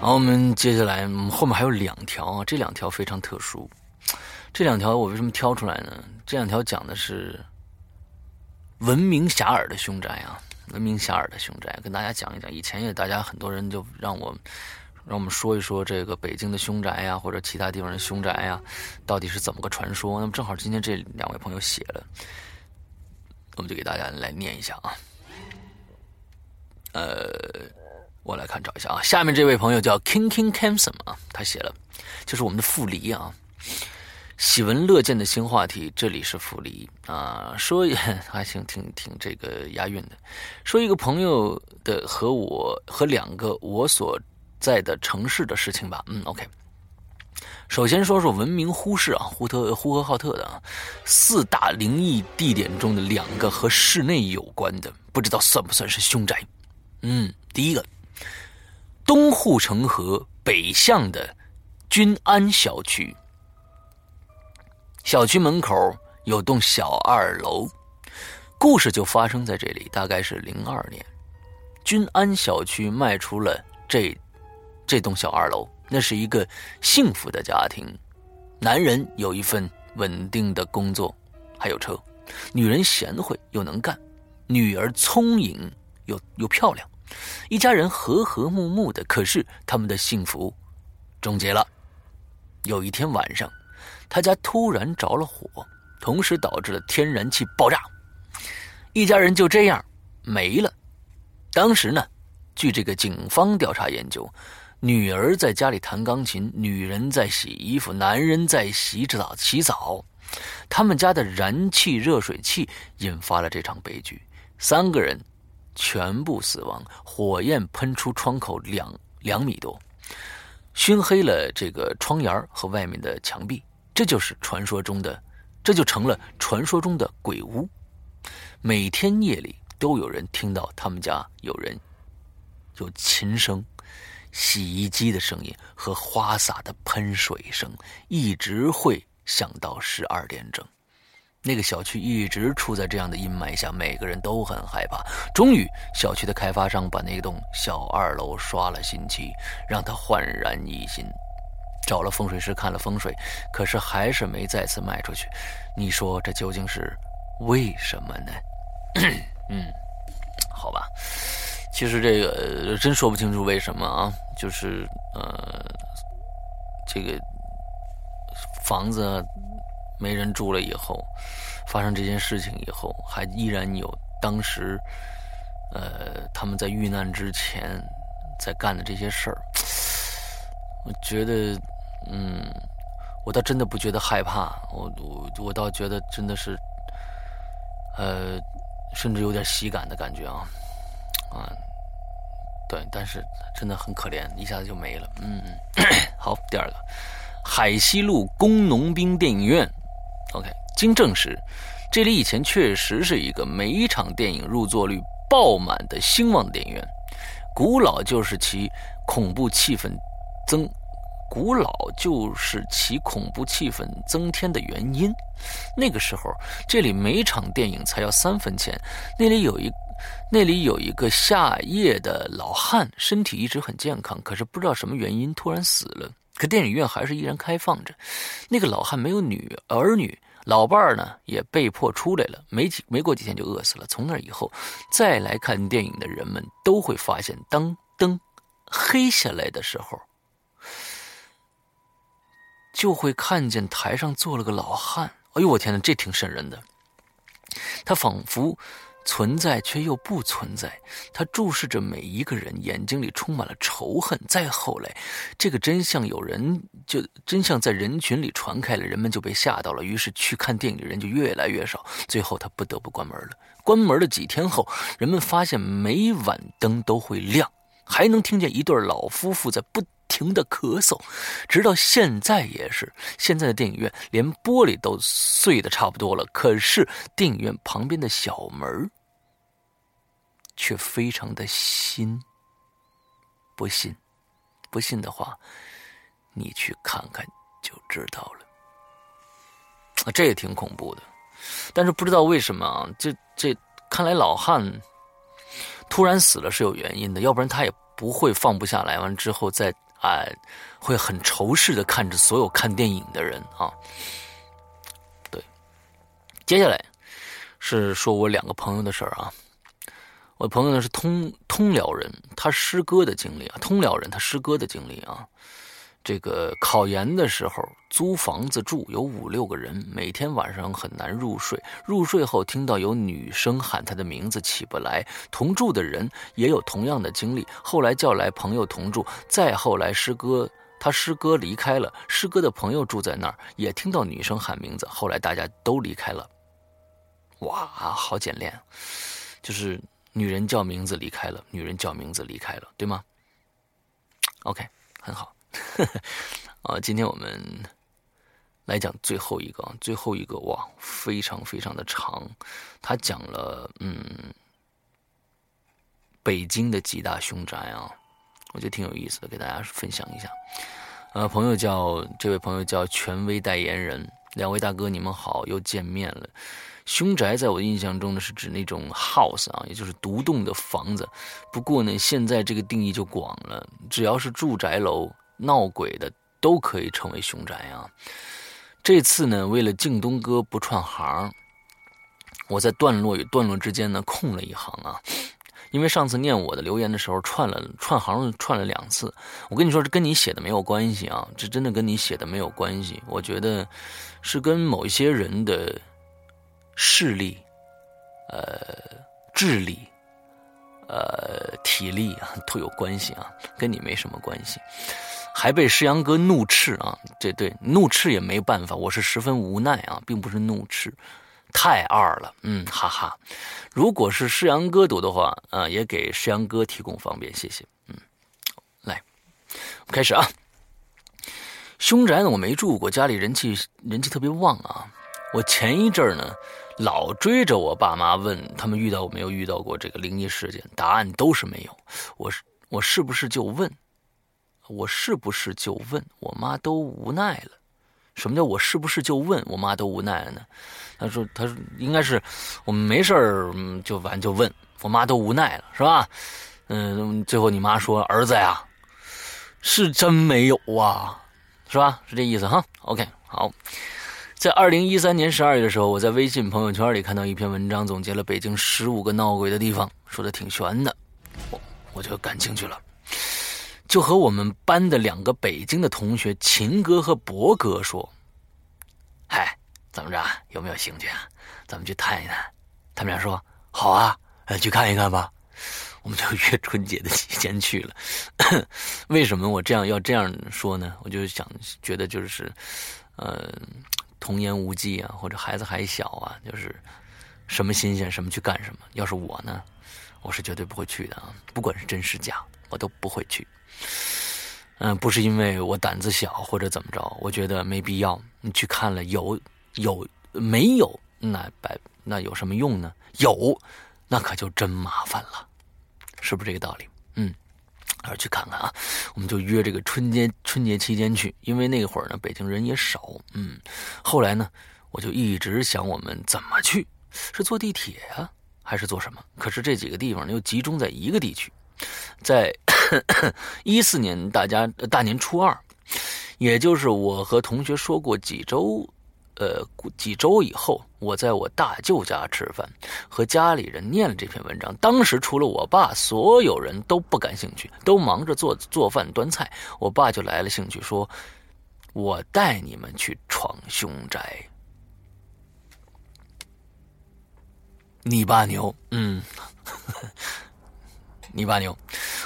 好，我们接下来后面还有两条啊，这两条非常特殊。这两条我为什么挑出来呢？这两条讲的是闻名遐迩的凶宅啊，闻名遐迩的凶宅，跟大家讲一讲。以前也大家很多人就让我让我们说一说这个北京的凶宅呀，或者其他地方的凶宅呀，到底是怎么个传说？那么正好今天这两位朋友写了，我们就给大家来念一下啊。呃，我来看找一下啊，下面这位朋友叫 King King Camson 啊，他写了，就是我们的傅离啊，喜闻乐见的新话题，这里是傅离啊，说也 还行，挺挺这个押韵的，说一个朋友的和我和两个我所。在的城市的事情吧，嗯，OK。首先说说闻名呼市啊，呼特呼和浩特的啊，四大灵异地点中的两个和室内有关的，不知道算不算是凶宅？嗯，第一个，东护城河北向的君安小区，小区门口有栋小二楼，故事就发生在这里，大概是零二年，君安小区卖出了这。这栋小二楼，那是一个幸福的家庭，男人有一份稳定的工作，还有车；女人贤惠又能干，女儿聪颖又又漂亮，一家人和和睦睦的。可是他们的幸福终结了。有一天晚上，他家突然着了火，同时导致了天然气爆炸，一家人就这样没了。当时呢，据这个警方调查研究。女儿在家里弹钢琴，女人在洗衣服，男人在洗澡洗澡。他们家的燃气热水器引发了这场悲剧，三个人全部死亡，火焰喷出窗口两两米多，熏黑了这个窗沿和外面的墙壁。这就是传说中的，这就成了传说中的鬼屋。每天夜里都有人听到他们家有人有琴声。洗衣机的声音和花洒的喷水声一直会响到十二点整，那个小区一直处在这样的阴霾下，每个人都很害怕。终于，小区的开发商把那栋小二楼刷了新漆，让它焕然一新，找了风水师看了风水，可是还是没再次卖出去。你说这究竟是为什么呢？嗯，好吧。其实这个真说不清楚为什么啊，就是呃，这个房子没人住了以后，发生这件事情以后，还依然有当时呃他们在遇难之前在干的这些事儿。我觉得，嗯，我倒真的不觉得害怕，我我我倒觉得真的是，呃，甚至有点喜感的感觉啊啊，对，但是真的很可怜，一下子就没了。嗯，好，第二个，海西路工农兵电影院，OK，经证实，这里以前确实是一个每一场电影入座率爆满的兴旺电影院，古老就是其恐怖气氛增。古老就是其恐怖气氛增添的原因。那个时候，这里每场电影才要三分钱。那里有一，那里有一个下夜的老汉，身体一直很健康，可是不知道什么原因突然死了。可电影院还是依然开放着。那个老汉没有女儿女，老伴儿呢也被迫出来了，没几没过几天就饿死了。从那以后，再来看电影的人们都会发现，当灯黑下来的时候。就会看见台上坐了个老汉，哎呦我天哪，这挺瘆人的。他仿佛存在却又不存在，他注视着每一个人，眼睛里充满了仇恨。再后来，这个真相有人就真相在人群里传开了，人们就被吓到了，于是去看电影的人就越来越少。最后他不得不关门了。关门了几天后，人们发现每晚灯都会亮，还能听见一对老夫妇在不。停的咳嗽，直到现在也是。现在的电影院连玻璃都碎的差不多了，可是电影院旁边的小门却非常的新。不信，不信的话，你去看看就知道了。啊，这也挺恐怖的。但是不知道为什么啊，这这看来老汉突然死了是有原因的，要不然他也不会放不下来。完之后再。啊，会很仇视的看着所有看电影的人啊。对，接下来是说我两个朋友的事儿啊。我朋友呢是通通辽人，他师哥的经历啊，通辽人他师哥的经历啊。这个考研的时候租房子住，有五六个人，每天晚上很难入睡。入睡后听到有女生喊他的名字，起不来。同住的人也有同样的经历。后来叫来朋友同住，再后来师哥他师哥离开了，师哥的朋友住在那儿，也听到女生喊名字。后来大家都离开了。哇，好简练，就是女人叫名字离开了，女人叫名字离开了，对吗？OK，很好。啊，今天我们来讲最后一个，最后一个哇，非常非常的长。他讲了，嗯，北京的几大凶宅啊，我觉得挺有意思的，给大家分享一下。呃，朋友叫这位朋友叫权威代言人，两位大哥你们好，又见面了。凶宅在我印象中呢，是指那种 house 啊，也就是独栋的房子。不过呢，现在这个定义就广了，只要是住宅楼。闹鬼的都可以成为凶宅啊！这次呢，为了敬东哥不串行，我在段落与段落之间呢空了一行啊。因为上次念我的留言的时候串了串行串了两次，我跟你说这跟你写的没有关系啊，这真的跟你写的没有关系。我觉得是跟某一些人的势力、呃智力、呃体力啊都有关系啊，跟你没什么关系。还被师阳哥怒斥啊！这对怒斥也没办法，我是十分无奈啊，并不是怒斥，太二了，嗯，哈哈。如果是师阳哥读的话啊，也给师阳哥提供方便，谢谢。嗯，来，开始啊。凶宅呢，我没住过，家里人气人气特别旺啊。我前一阵儿呢，老追着我爸妈问他们遇到没有遇到过这个灵异事件，答案都是没有。我是我是不是就问？我是不是就问我妈都无奈了？什么叫我是不是就问我妈都无奈了呢？他说：“他说应该是我们没事儿就完就问我妈都无奈了，是吧？”嗯，最后你妈说：“儿子呀，是真没有啊，是吧？是这意思哈。”OK，好。在二零一三年十二月的时候，我在微信朋友圈里看到一篇文章，总结了北京十五个闹鬼的地方，说的挺悬的，我我就感兴趣了。就和我们班的两个北京的同学秦哥和博哥说：“嗨，怎么着？有没有兴趣啊？咱们去探一探。”他们俩说：“好啊，去看一看吧。”我们就约春节的期间去了。为什么我这样要这样说呢？我就想觉得就是，呃，童言无忌啊，或者孩子还小啊，就是什么新鲜什么去干什么。要是我呢，我是绝对不会去的啊，不管是真是假，我都不会去。嗯，不是因为我胆子小或者怎么着，我觉得没必要。你去看了有有没有？那白那有什么用呢？有，那可就真麻烦了，是不是这个道理？嗯，还是去看看啊。我们就约这个春节春节期间去，因为那会儿呢，北京人也少。嗯，后来呢，我就一直想我们怎么去，是坐地铁呀，还是坐什么？可是这几个地方又集中在一个地区，在 一四年大家大年初二，也就是我和同学说过几周。呃，几周以后，我在我大舅家吃饭，和家里人念了这篇文章。当时除了我爸，所有人都不感兴趣，都忙着做做饭端菜。我爸就来了兴趣，说：“我带你们去闯凶宅。”你爸牛，嗯。泥巴牛，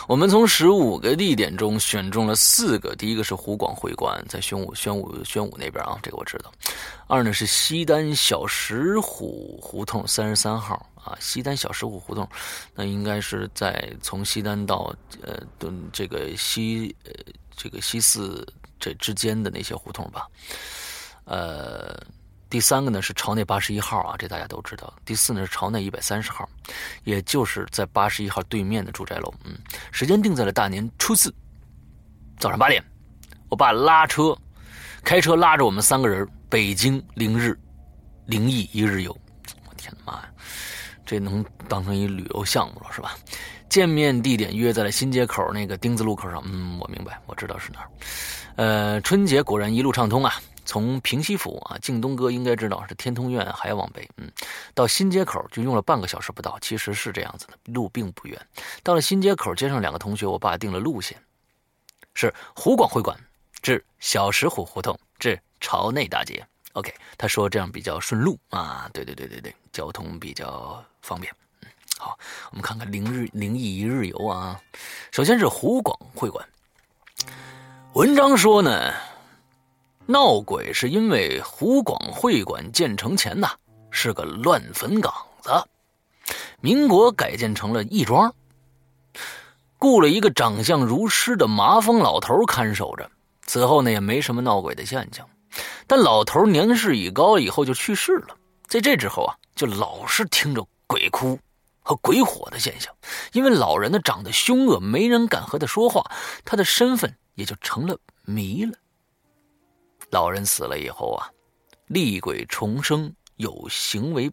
我们从十五个地点中选中了四个。第一个是湖广会馆，在宣武、宣武、宣武那边啊，这个我知道。二呢是西单小石虎胡同三十三号啊，西单小石虎胡同，那应该是在从西单到呃敦这个西呃这个西四这之间的那些胡同吧，呃。第三个呢是朝内八十一号啊，这大家都知道。第四呢是朝内一百三十号，也就是在八十一号对面的住宅楼。嗯，时间定在了大年初四早上八点。我爸拉车，开车拉着我们三个人，北京零日灵异一日游。我天妈呀，这能当成一旅游项目了是吧？见面地点约在了新街口那个丁字路口上。嗯，我明白，我知道是哪儿。呃，春节果然一路畅通啊。从平西府啊，靖东哥应该知道是天通苑还往北，嗯，到新街口就用了半个小时不到，其实是这样子的，路并不远。到了新街口，接上两个同学，我爸定了路线，是湖广会馆至小石虎胡同至朝内大街。OK，他说这样比较顺路啊，对对对对对，交通比较方便。嗯，好，我们看看灵日灵异一日游啊，首先是湖广会馆，文章说呢。闹鬼是因为湖广会馆建成前呐是个乱坟岗子，民国改建成了义庄，雇了一个长相如尸的麻风老头看守着。此后呢也没什么闹鬼的现象，但老头年事已高，以后就去世了。在这之后啊，就老是听着鬼哭和鬼火的现象。因为老人呢长得凶恶，没人敢和他说话，他的身份也就成了谜了。老人死了以后啊，厉鬼重生，有行为；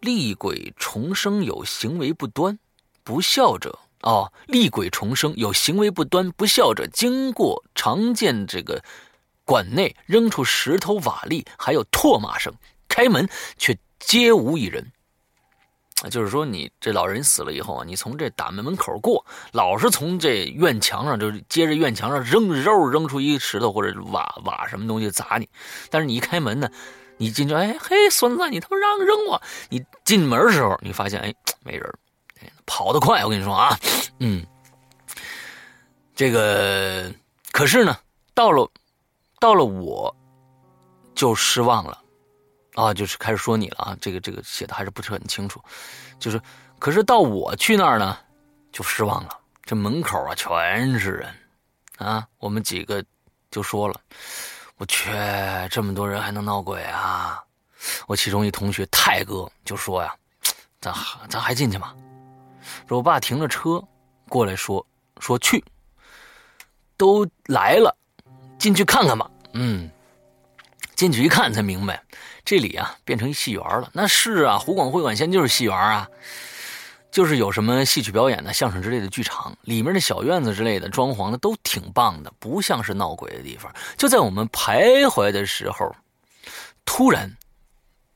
厉鬼重生有行为不端、不孝者哦，厉鬼重生有行为不端、不孝者，经过常见这个馆内扔出石头瓦砾，还有唾骂声，开门却皆无一人。就是说，你这老人死了以后啊，你从这大门门口过，老是从这院墙上，就是接着院墙上扔肉，扔出一个石头或者瓦瓦什么东西砸你。但是你一开门呢，你进去，哎嘿，孙子，你他妈让扔我！你进门时候，你发现哎没人，跑得快，我跟你说啊，嗯，这个可是呢，到了到了我就失望了。啊，就是开始说你了啊，这个这个写的还是不是很清楚，就是，可是到我去那儿呢，就失望了。这门口啊全是人，啊，我们几个就说了，我去，这么多人还能闹鬼啊？我其中一同学泰哥就说呀，咱咱还进去吗？说我爸停着车过来说说去，都来了，进去看看吧。嗯，进去一看才明白。这里啊，变成一戏园了。那是啊，湖广会馆现在就是戏园啊，就是有什么戏曲表演的、相声之类的剧场，里面的小院子之类的装潢的都挺棒的，不像是闹鬼的地方。就在我们徘徊的时候，突然，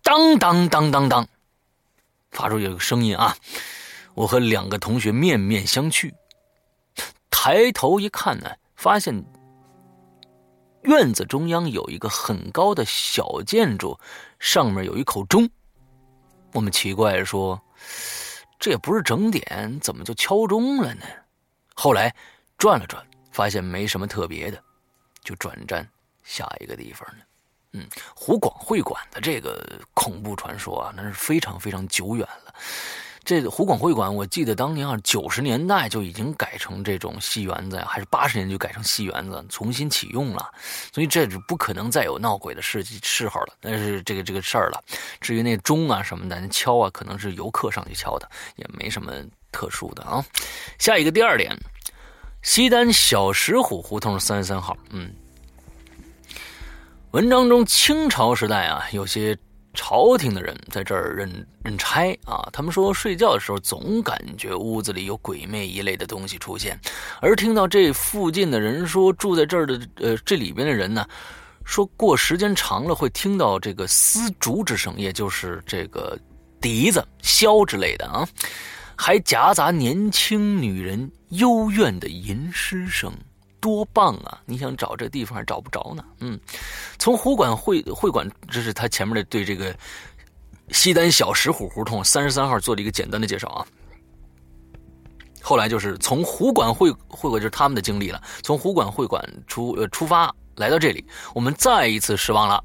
当当当当当，发出有个声音啊！我和两个同学面面相觑，抬头一看呢，发现。院子中央有一个很高的小建筑，上面有一口钟。我们奇怪说：“这也不是整点，怎么就敲钟了呢？”后来转了转，发现没什么特别的，就转站下一个地方了。嗯，湖广会馆的这个恐怖传说啊，那是非常非常久远了。这湖广会馆，我记得当年啊，九十年代就已经改成这种戏园子呀，还是八十年就改成戏园子，重新启用了。所以这是不可能再有闹鬼的事嗜好了，那是这个这个事儿了。至于那钟啊什么的，敲啊，可能是游客上去敲的，也没什么特殊的啊。下一个第二点，西单小石虎胡同三十三号，嗯。文章中，清朝时代啊，有些朝廷的人在这儿任任差啊。他们说，睡觉的时候总感觉屋子里有鬼魅一类的东西出现，而听到这附近的人说，住在这儿的呃这里边的人呢，说过时间长了会听到这个丝竹之声，也就是这个笛子、箫之类的啊，还夹杂年轻女人幽怨的吟诗声。多棒啊！你想找这地方还找不着呢。嗯，从湖广会会馆，这是他前面的对这个西单小石虎胡同三十三号做了一个简单的介绍啊。后来就是从湖广会会馆，就是他们的经历了。从湖广会馆出呃出发来到这里，我们再一次失望了。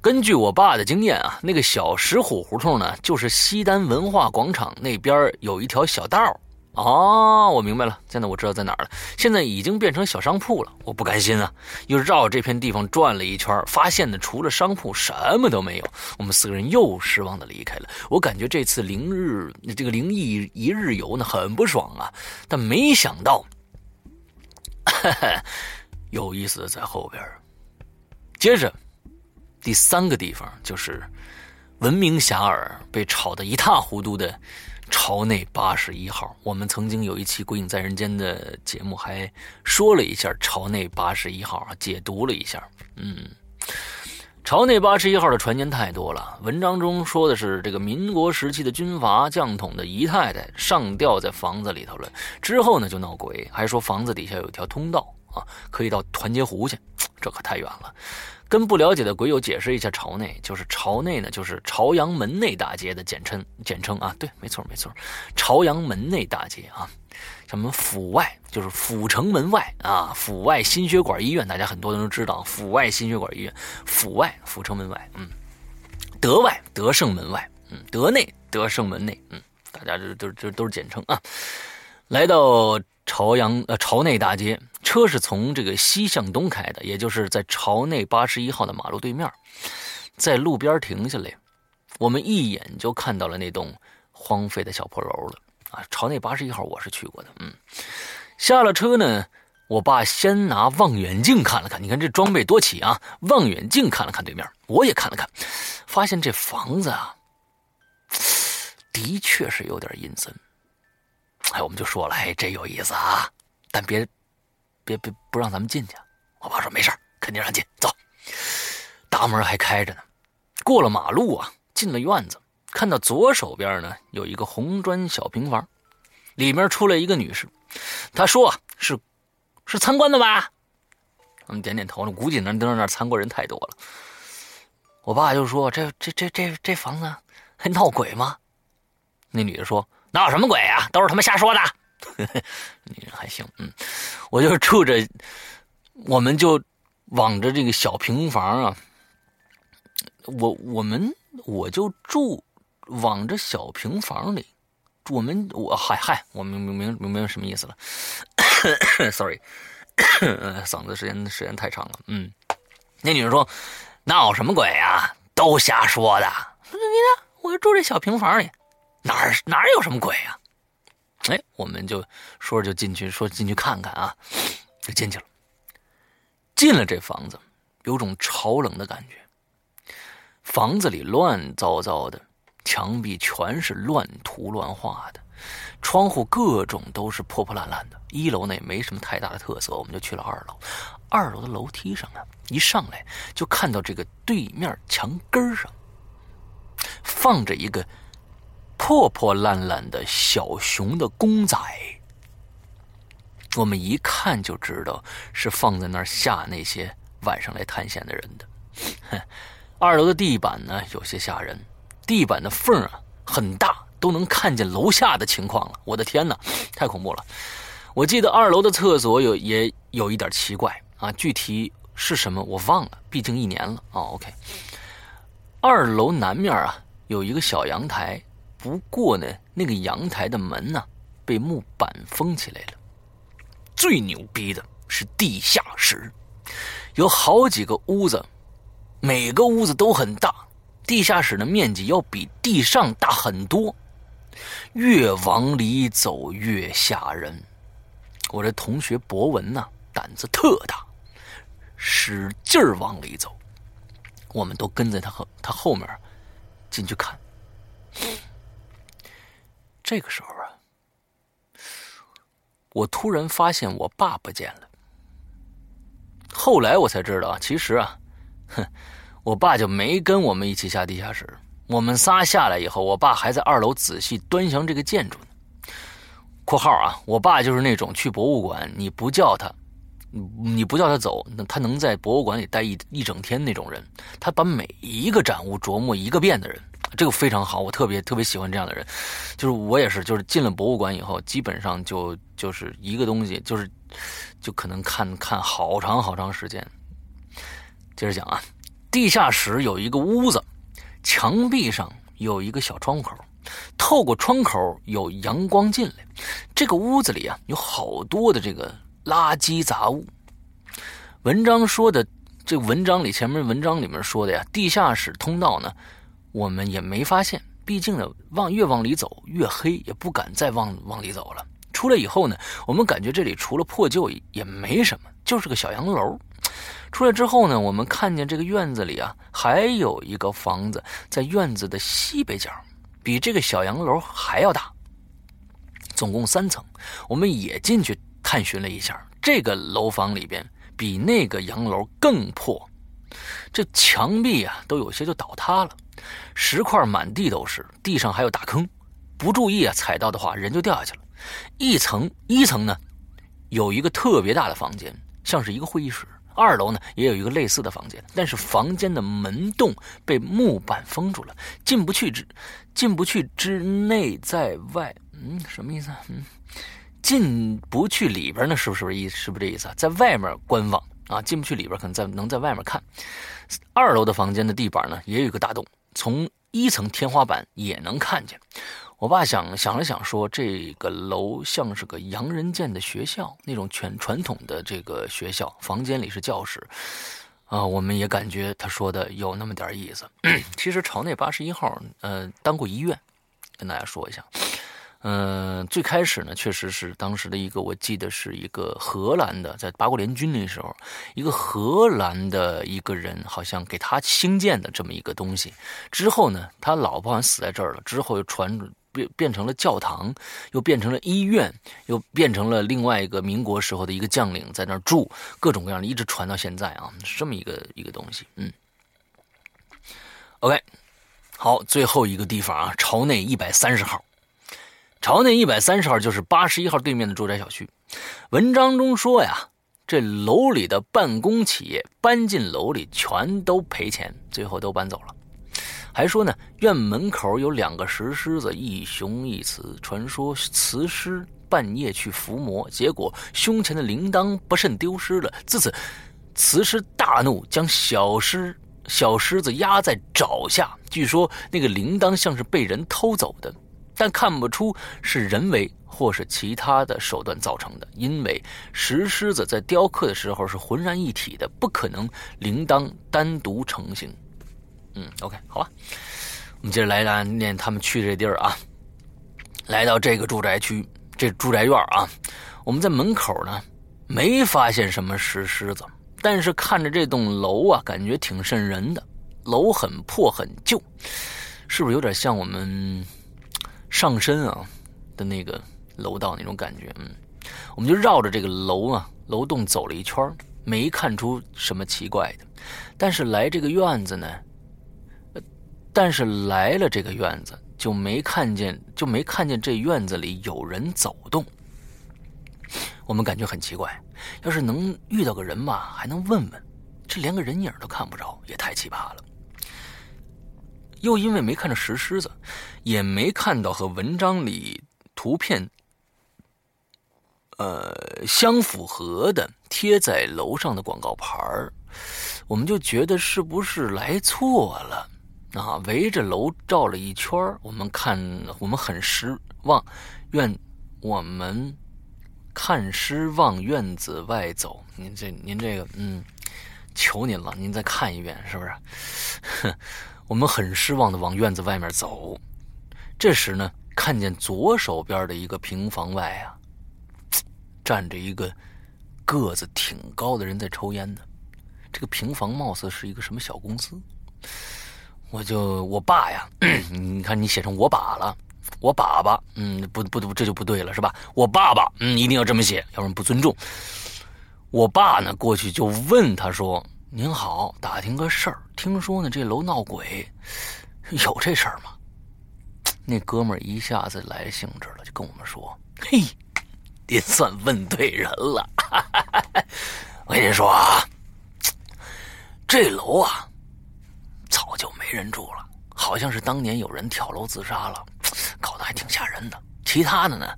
根据我爸的经验啊，那个小石虎胡同呢，就是西单文化广场那边有一条小道哦，我明白了，现在我知道在哪儿了。现在已经变成小商铺了，我不甘心啊，又绕这片地方转了一圈，发现呢，除了商铺什么都没有。我们四个人又失望的离开了。我感觉这次灵日这个灵异一日游呢，很不爽啊。但没想到，有意思的在后边。接着，第三个地方就是闻名遐迩、被炒得一塌糊涂的。朝内八十一号，我们曾经有一期《鬼影在人间》的节目，还说了一下朝内八十一号，解读了一下。嗯，朝内八十一号的传言太多了。文章中说的是，这个民国时期的军阀将统的姨太太上吊在房子里头了，之后呢就闹鬼，还说房子底下有一条通道啊，可以到团结湖去，这可太远了。跟不了解的鬼友解释一下，朝内就是朝内呢，就是朝阳门内大街的简称，简称啊，对，没错没错，朝阳门内大街啊，什么府外就是府城门外啊，府外心血管医院，大家很多人都知道，府外心血管医院，府外府城门外，嗯，德外德胜门外，嗯，德内德胜门内，嗯，大家这都这都是简称啊，来到。朝阳呃朝内大街，车是从这个西向东开的，也就是在朝内八十一号的马路对面，在路边停下来，我们一眼就看到了那栋荒废的小破楼了啊！朝内八十一号我是去过的，嗯，下了车呢，我爸先拿望远镜看了看，你看这装备多齐啊！望远镜看了看对面，我也看了看，发现这房子啊，的确是有点阴森。哎，我们就说了，哎，这有意思啊，但别，别别不让咱们进去。我爸说没事肯定让进，走。大门还开着呢。过了马路啊，进了院子，看到左手边呢有一个红砖小平房，里面出来一个女士，她说是，是参观的吧？我们点点头，估计那那那参观人太多了。我爸就说这这这这这房子还闹鬼吗？那女的说。闹什么鬼啊？都是他妈瞎说的。女人还行，嗯，我就住着，我们就往着这个小平房啊，我我们我就住往着小平房里，我们我嗨嗨，我明明明明明什么意思了？Sorry，嗓子时间时间太长了。嗯，那女人说闹什么鬼啊？都瞎说的。你呢？我就住这小平房里。哪儿哪儿有什么鬼呀？哎，我们就说着就进去，说进去看看啊，就进去了。进了这房子，有种潮冷的感觉。房子里乱糟糟的，墙壁全是乱涂乱画的，窗户各种都是破破烂烂的。一楼呢也没什么太大的特色，我们就去了二楼。二楼的楼梯上啊，一上来就看到这个对面墙根上放着一个。破破烂烂的小熊的公仔，我们一看就知道是放在那儿吓那些晚上来探险的人的。二楼的地板呢有些吓人，地板的缝啊很大，都能看见楼下的情况了。我的天哪，太恐怖了！我记得二楼的厕所有也有一点奇怪啊，具体是什么，我忘了，毕竟一年了哦。OK，二楼南面啊有一个小阳台，不过呢，那个阳台的门呢被木板封起来了。最牛逼的是地下室，有好几个屋子，每个屋子都很大，地下室的面积要比地上大很多。越往里走越吓人。我这同学博文呢，胆子特大。使劲儿往里走，我们都跟在他后他后面进去看。这个时候啊，我突然发现我爸不见了。后来我才知道，其实啊，哼，我爸就没跟我们一起下地下室。我们仨下来以后，我爸还在二楼仔细端详这个建筑呢。（括号啊，我爸就是那种去博物馆你不叫他。）你不叫他走，那他能在博物馆里待一一整天那种人，他把每一个展物琢磨一个遍的人，这个非常好，我特别特别喜欢这样的人。就是我也是，就是进了博物馆以后，基本上就就是一个东西，就是就可能看看好长好长时间。接着讲啊，地下室有一个屋子，墙壁上有一个小窗口，透过窗口有阳光进来。这个屋子里啊，有好多的这个。垃圾杂物。文章说的，这文章里前面文章里面说的呀，地下室通道呢，我们也没发现。毕竟呢，往越往里走越黑，也不敢再往往里走了。出来以后呢，我们感觉这里除了破旧也没什么，就是个小洋楼。出来之后呢，我们看见这个院子里啊，还有一个房子在院子的西北角，比这个小洋楼还要大，总共三层。我们也进去。探寻了一下，这个楼房里边比那个洋楼更破，这墙壁啊都有些就倒塌了，石块满地都是，地上还有大坑，不注意啊踩到的话人就掉下去了。一层一层呢有一个特别大的房间，像是一个会议室；二楼呢也有一个类似的房间，但是房间的门洞被木板封住了，进不去之进不去之内在外，嗯，什么意思？嗯。进不去里边呢，是不是意是不是这意思啊？在外面观望啊，进不去里边，可能在能在外面看。二楼的房间的地板呢，也有一个大洞，从一层天花板也能看见。我爸想想了想，说这个楼像是个洋人建的学校，那种全传统的这个学校，房间里是教室啊。我们也感觉他说的有那么点意思。其实朝内八十一号，呃，当过医院，跟大家说一下。嗯，最开始呢，确实是当时的一个，我记得是一个荷兰的，在八国联军那时候，一个荷兰的一个人，好像给他兴建的这么一个东西。之后呢，他老婆好像死在这儿了，之后又传变变成了教堂，又变成了医院，又变成了另外一个民国时候的一个将领在那儿住，各种各样的，一直传到现在啊，是这么一个一个东西。嗯，OK，好，最后一个地方啊，朝内一百三十号。朝内一百三十号就是八十一号对面的住宅小区。文章中说呀，这楼里的办公企业搬进楼里全都赔钱，最后都搬走了。还说呢，院门口有两个石狮子，一雄一雌。传说雌狮半夜去伏魔，结果胸前的铃铛不慎丢失了。自此，雌狮大怒，将小狮小狮子压在爪下。据说那个铃铛像是被人偷走的。但看不出是人为或是其他的手段造成的，因为石狮子在雕刻的时候是浑然一体的，不可能铃铛单独成型。嗯，OK，好吧，我们接着来来念他们去这地儿啊。来到这个住宅区，这住宅院啊，我们在门口呢没发现什么石狮子，但是看着这栋楼啊，感觉挺瘆人的。楼很破很旧，是不是有点像我们？上身啊的那个楼道那种感觉，嗯，我们就绕着这个楼啊楼洞走了一圈，没看出什么奇怪的。但是来这个院子呢，但是来了这个院子就没看见，就没看见这院子里有人走动。我们感觉很奇怪，要是能遇到个人吧，还能问问，这连个人影都看不着，也太奇葩了。又因为没看着石狮子，也没看到和文章里图片，呃相符合的贴在楼上的广告牌儿我们就觉得是不是来错了啊？围着楼照了一圈我们看我们很失望，院我们看失望院子外走。您这您这个嗯，求您了，您再看一遍是不是？我们很失望的往院子外面走，这时呢，看见左手边的一个平房外啊，站着一个个子挺高的人在抽烟呢。这个平房貌似是一个什么小公司，我就我爸呀，你看你写成我爸了，我爸爸，嗯，不不不，这就不对了是吧？我爸爸，嗯，一定要这么写，要不然不尊重。我爸呢，过去就问他说：“您好，打听个事儿，听说呢这楼闹鬼，有这事儿吗？” 那哥们儿一下子来兴致了，就跟我们说：“嘿，您算问对人了，我跟您说啊。”这楼啊，早就没人住了，好像是当年有人跳楼自杀了，搞得还挺吓人的。其他的呢，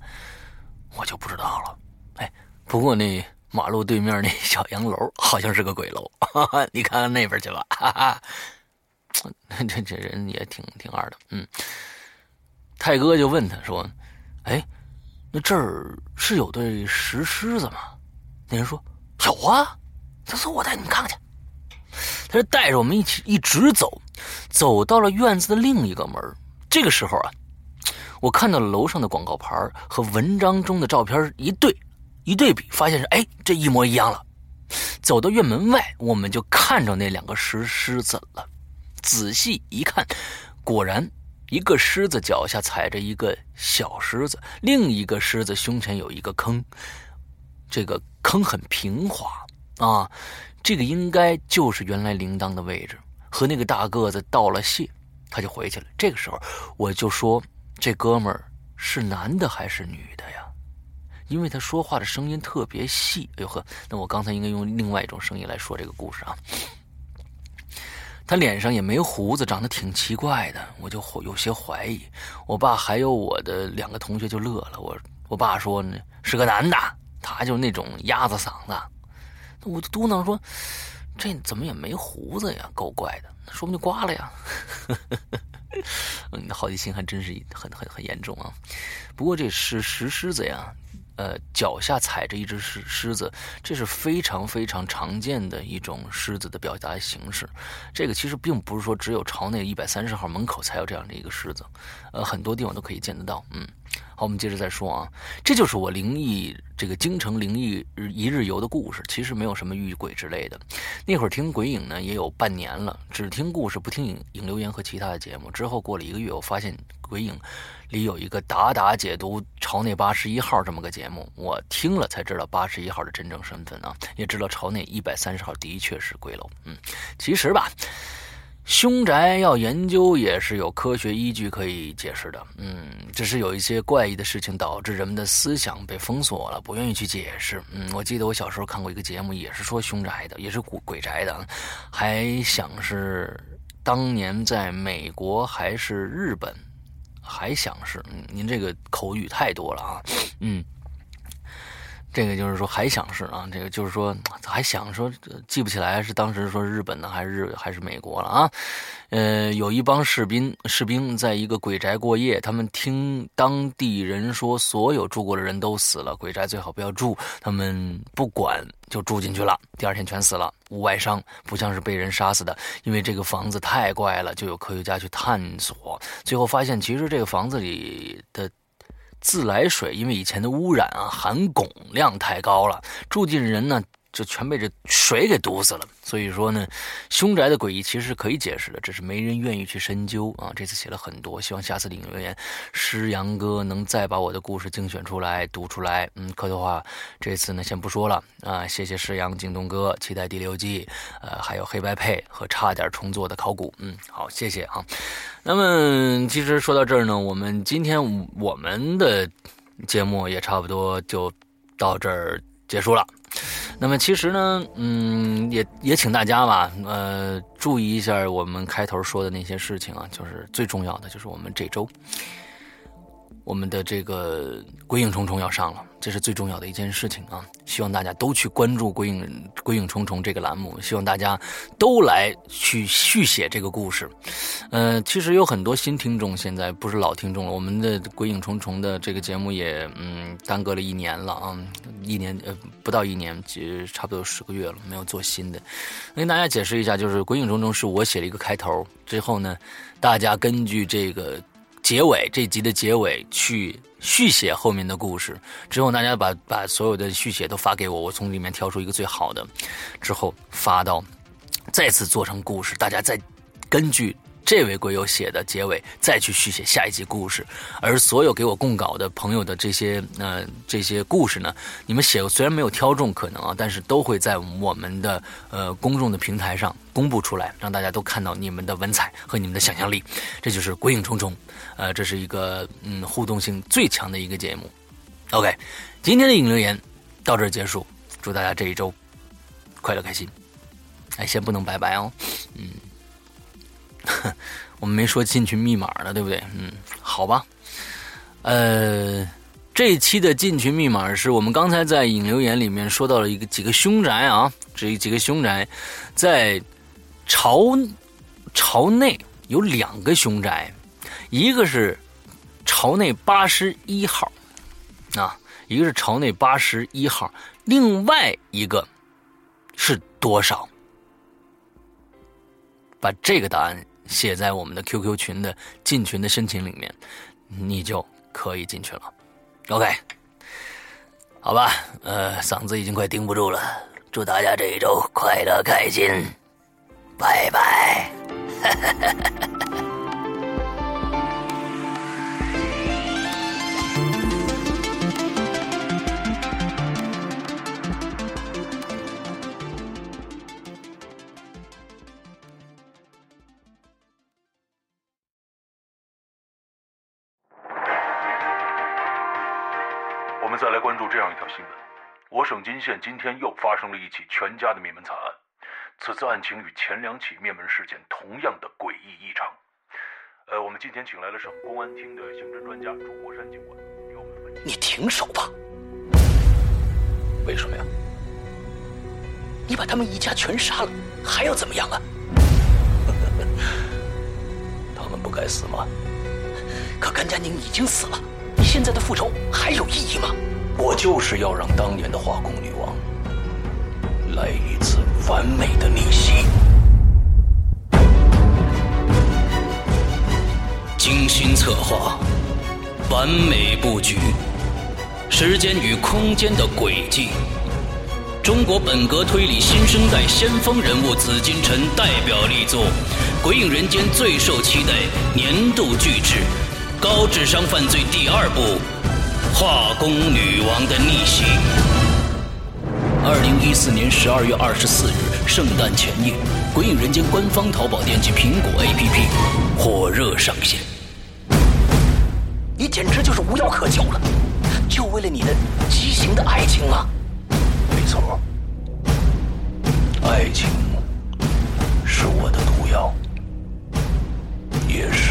我就不知道了。哎，不过那马路对面那小洋楼好像是个鬼楼，你看看那边去吧。哈哈，这这人也挺挺二的。嗯，泰哥就问他说：“哎，那这儿是有对石狮子吗？”那人说：“有啊，走走，我带你们看看去。”他就带着我们一起一直走，走到了院子的另一个门。这个时候啊，我看到了楼上的广告牌和文章中的照片一对一对比，发现是哎，这一模一样了。走到院门外，我们就看着那两个石狮子了。仔细一看，果然一个狮子脚下踩着一个小狮子，另一个狮子胸前有一个坑，这个坑很平滑啊。这个应该就是原来铃铛的位置，和那个大个子道了谢，他就回去了。这个时候，我就说这哥们儿是男的还是女的呀？因为他说话的声音特别细。哎呦呵，那我刚才应该用另外一种声音来说这个故事啊。他脸上也没胡子，长得挺奇怪的，我就有些怀疑。我爸还有我的两个同学就乐了。我我爸说呢是个男的，他就那种鸭子嗓子。那我就嘟囔说：“这怎么也没胡子呀，够怪的，说不定刮了呀。”你的，好奇心还真是很很很严重啊。不过这是石狮子呀。呃，脚下踩着一只狮狮子，这是非常非常常见的一种狮子的表达形式。这个其实并不是说只有朝内一百三十号门口才有这样的一个狮子，呃，很多地方都可以见得到。嗯，好，我们接着再说啊，这就是我灵异这个京城灵异一日游的故事。其实没有什么遇鬼之类的。那会儿听鬼影呢也有半年了，只听故事不听影影留言和其他的节目。之后过了一个月，我发现鬼影。里有一个达达解读朝内八十一号这么个节目，我听了才知道八十一号的真正身份啊，也知道朝内一百三十号的确是鬼楼。嗯，其实吧，凶宅要研究也是有科学依据可以解释的。嗯，只是有一些怪异的事情导致人们的思想被封锁了，不愿意去解释。嗯，我记得我小时候看过一个节目，也是说凶宅的，也是鬼鬼宅的，还想是当年在美国还是日本。还想是，您这个口语太多了啊，嗯，这个就是说还想是啊，这个就是说还想说记不起来是当时说日本的还是日还是美国了啊。呃，有一帮士兵，士兵在一个鬼宅过夜。他们听当地人说，所有住过的人都死了，鬼宅最好不要住。他们不管，就住进去了。第二天全死了，无外伤，不像是被人杀死的。因为这个房子太怪了，就有科学家去探索，最后发现，其实这个房子里的自来水，因为以前的污染啊，含汞量太高了，住进人呢。就全被这水给堵死了，所以说呢，凶宅的诡异其实是可以解释的，只是没人愿意去深究啊。这次写了很多，希望下次的留言，诗阳哥能再把我的故事精选出来读出来。嗯，可的话，这次呢先不说了啊。谢谢诗阳、京东哥，期待第六季，呃，还有黑白配和差点重做的考古。嗯，好，谢谢啊。那么其实说到这儿呢，我们今天我们的节目也差不多就到这儿结束了。那么其实呢，嗯，也也请大家吧，呃，注意一下我们开头说的那些事情啊，就是最重要的，就是我们这周我们的这个《鬼影重重》要上了，这是最重要的一件事情啊！希望大家都去关注《鬼影鬼影重重》这个栏目，希望大家都来去续写这个故事。呃，其实有很多新听众，现在不是老听众了。我们的《鬼影重重》的这个节目也嗯耽搁了一年了啊，一年呃不到一年，其实差不多十个月了，没有做新的。跟大家解释一下，就是《鬼影重重》是我写了一个开头，之后呢，大家根据这个。结尾这集的结尾去续写后面的故事之后，大家把把所有的续写都发给我，我从里面挑出一个最好的，之后发到，再次做成故事，大家再根据。这位鬼友写的结尾，再去续写下一集故事。而所有给我供稿的朋友的这些呃这些故事呢，你们写虽然没有挑中可能啊，但是都会在我们的呃公众的平台上公布出来，让大家都看到你们的文采和你们的想象力。这就是鬼影重重，呃，这是一个嗯互动性最强的一个节目。OK，今天的影留言到这儿结束，祝大家这一周快乐开心。哎，先不能拜拜哦，嗯。我们没说进群密码呢，对不对？嗯，好吧。呃，这一期的进群密码是我们刚才在引流言里面说到了一个几个凶宅啊，这几个凶宅在朝朝内有两个凶宅，一个是朝内八十一号啊，一个是朝内八十一号，另外一个是多少？把这个答案。写在我们的 QQ 群的进群的申请里面，你就可以进去了。OK，好吧，呃，嗓子已经快顶不住了。祝大家这一周快乐开心，拜拜。哈哈哈哈哈省金县今天又发生了一起全家的灭门惨案，此次案情与前两起灭门事件同样的诡异异常。呃，我们今天请来了省公安厅的刑侦专家朱国山警官，与我们分析。你停手吧！为什么呀？你把他们一家全杀了，还要怎么样啊？他们不该死吗？可甘家宁已经死了，你现在的复仇还有意义吗？我就是要让当年的化工女王来一次完美的逆袭。精心策划，完美布局，时间与空间的轨迹。中国本格推理新生代先锋人物紫金陈代表力作《鬼影人间》最受期待年度巨制《高智商犯罪》第二部。化工女王的逆袭。二零一四年十二月二十四日，圣诞前夜，《鬼影人间》官方淘宝店及苹果 APP 火热上线。你简直就是无药可救了，就为了你的畸形的爱情吗？没错，爱情是我的毒药，也是。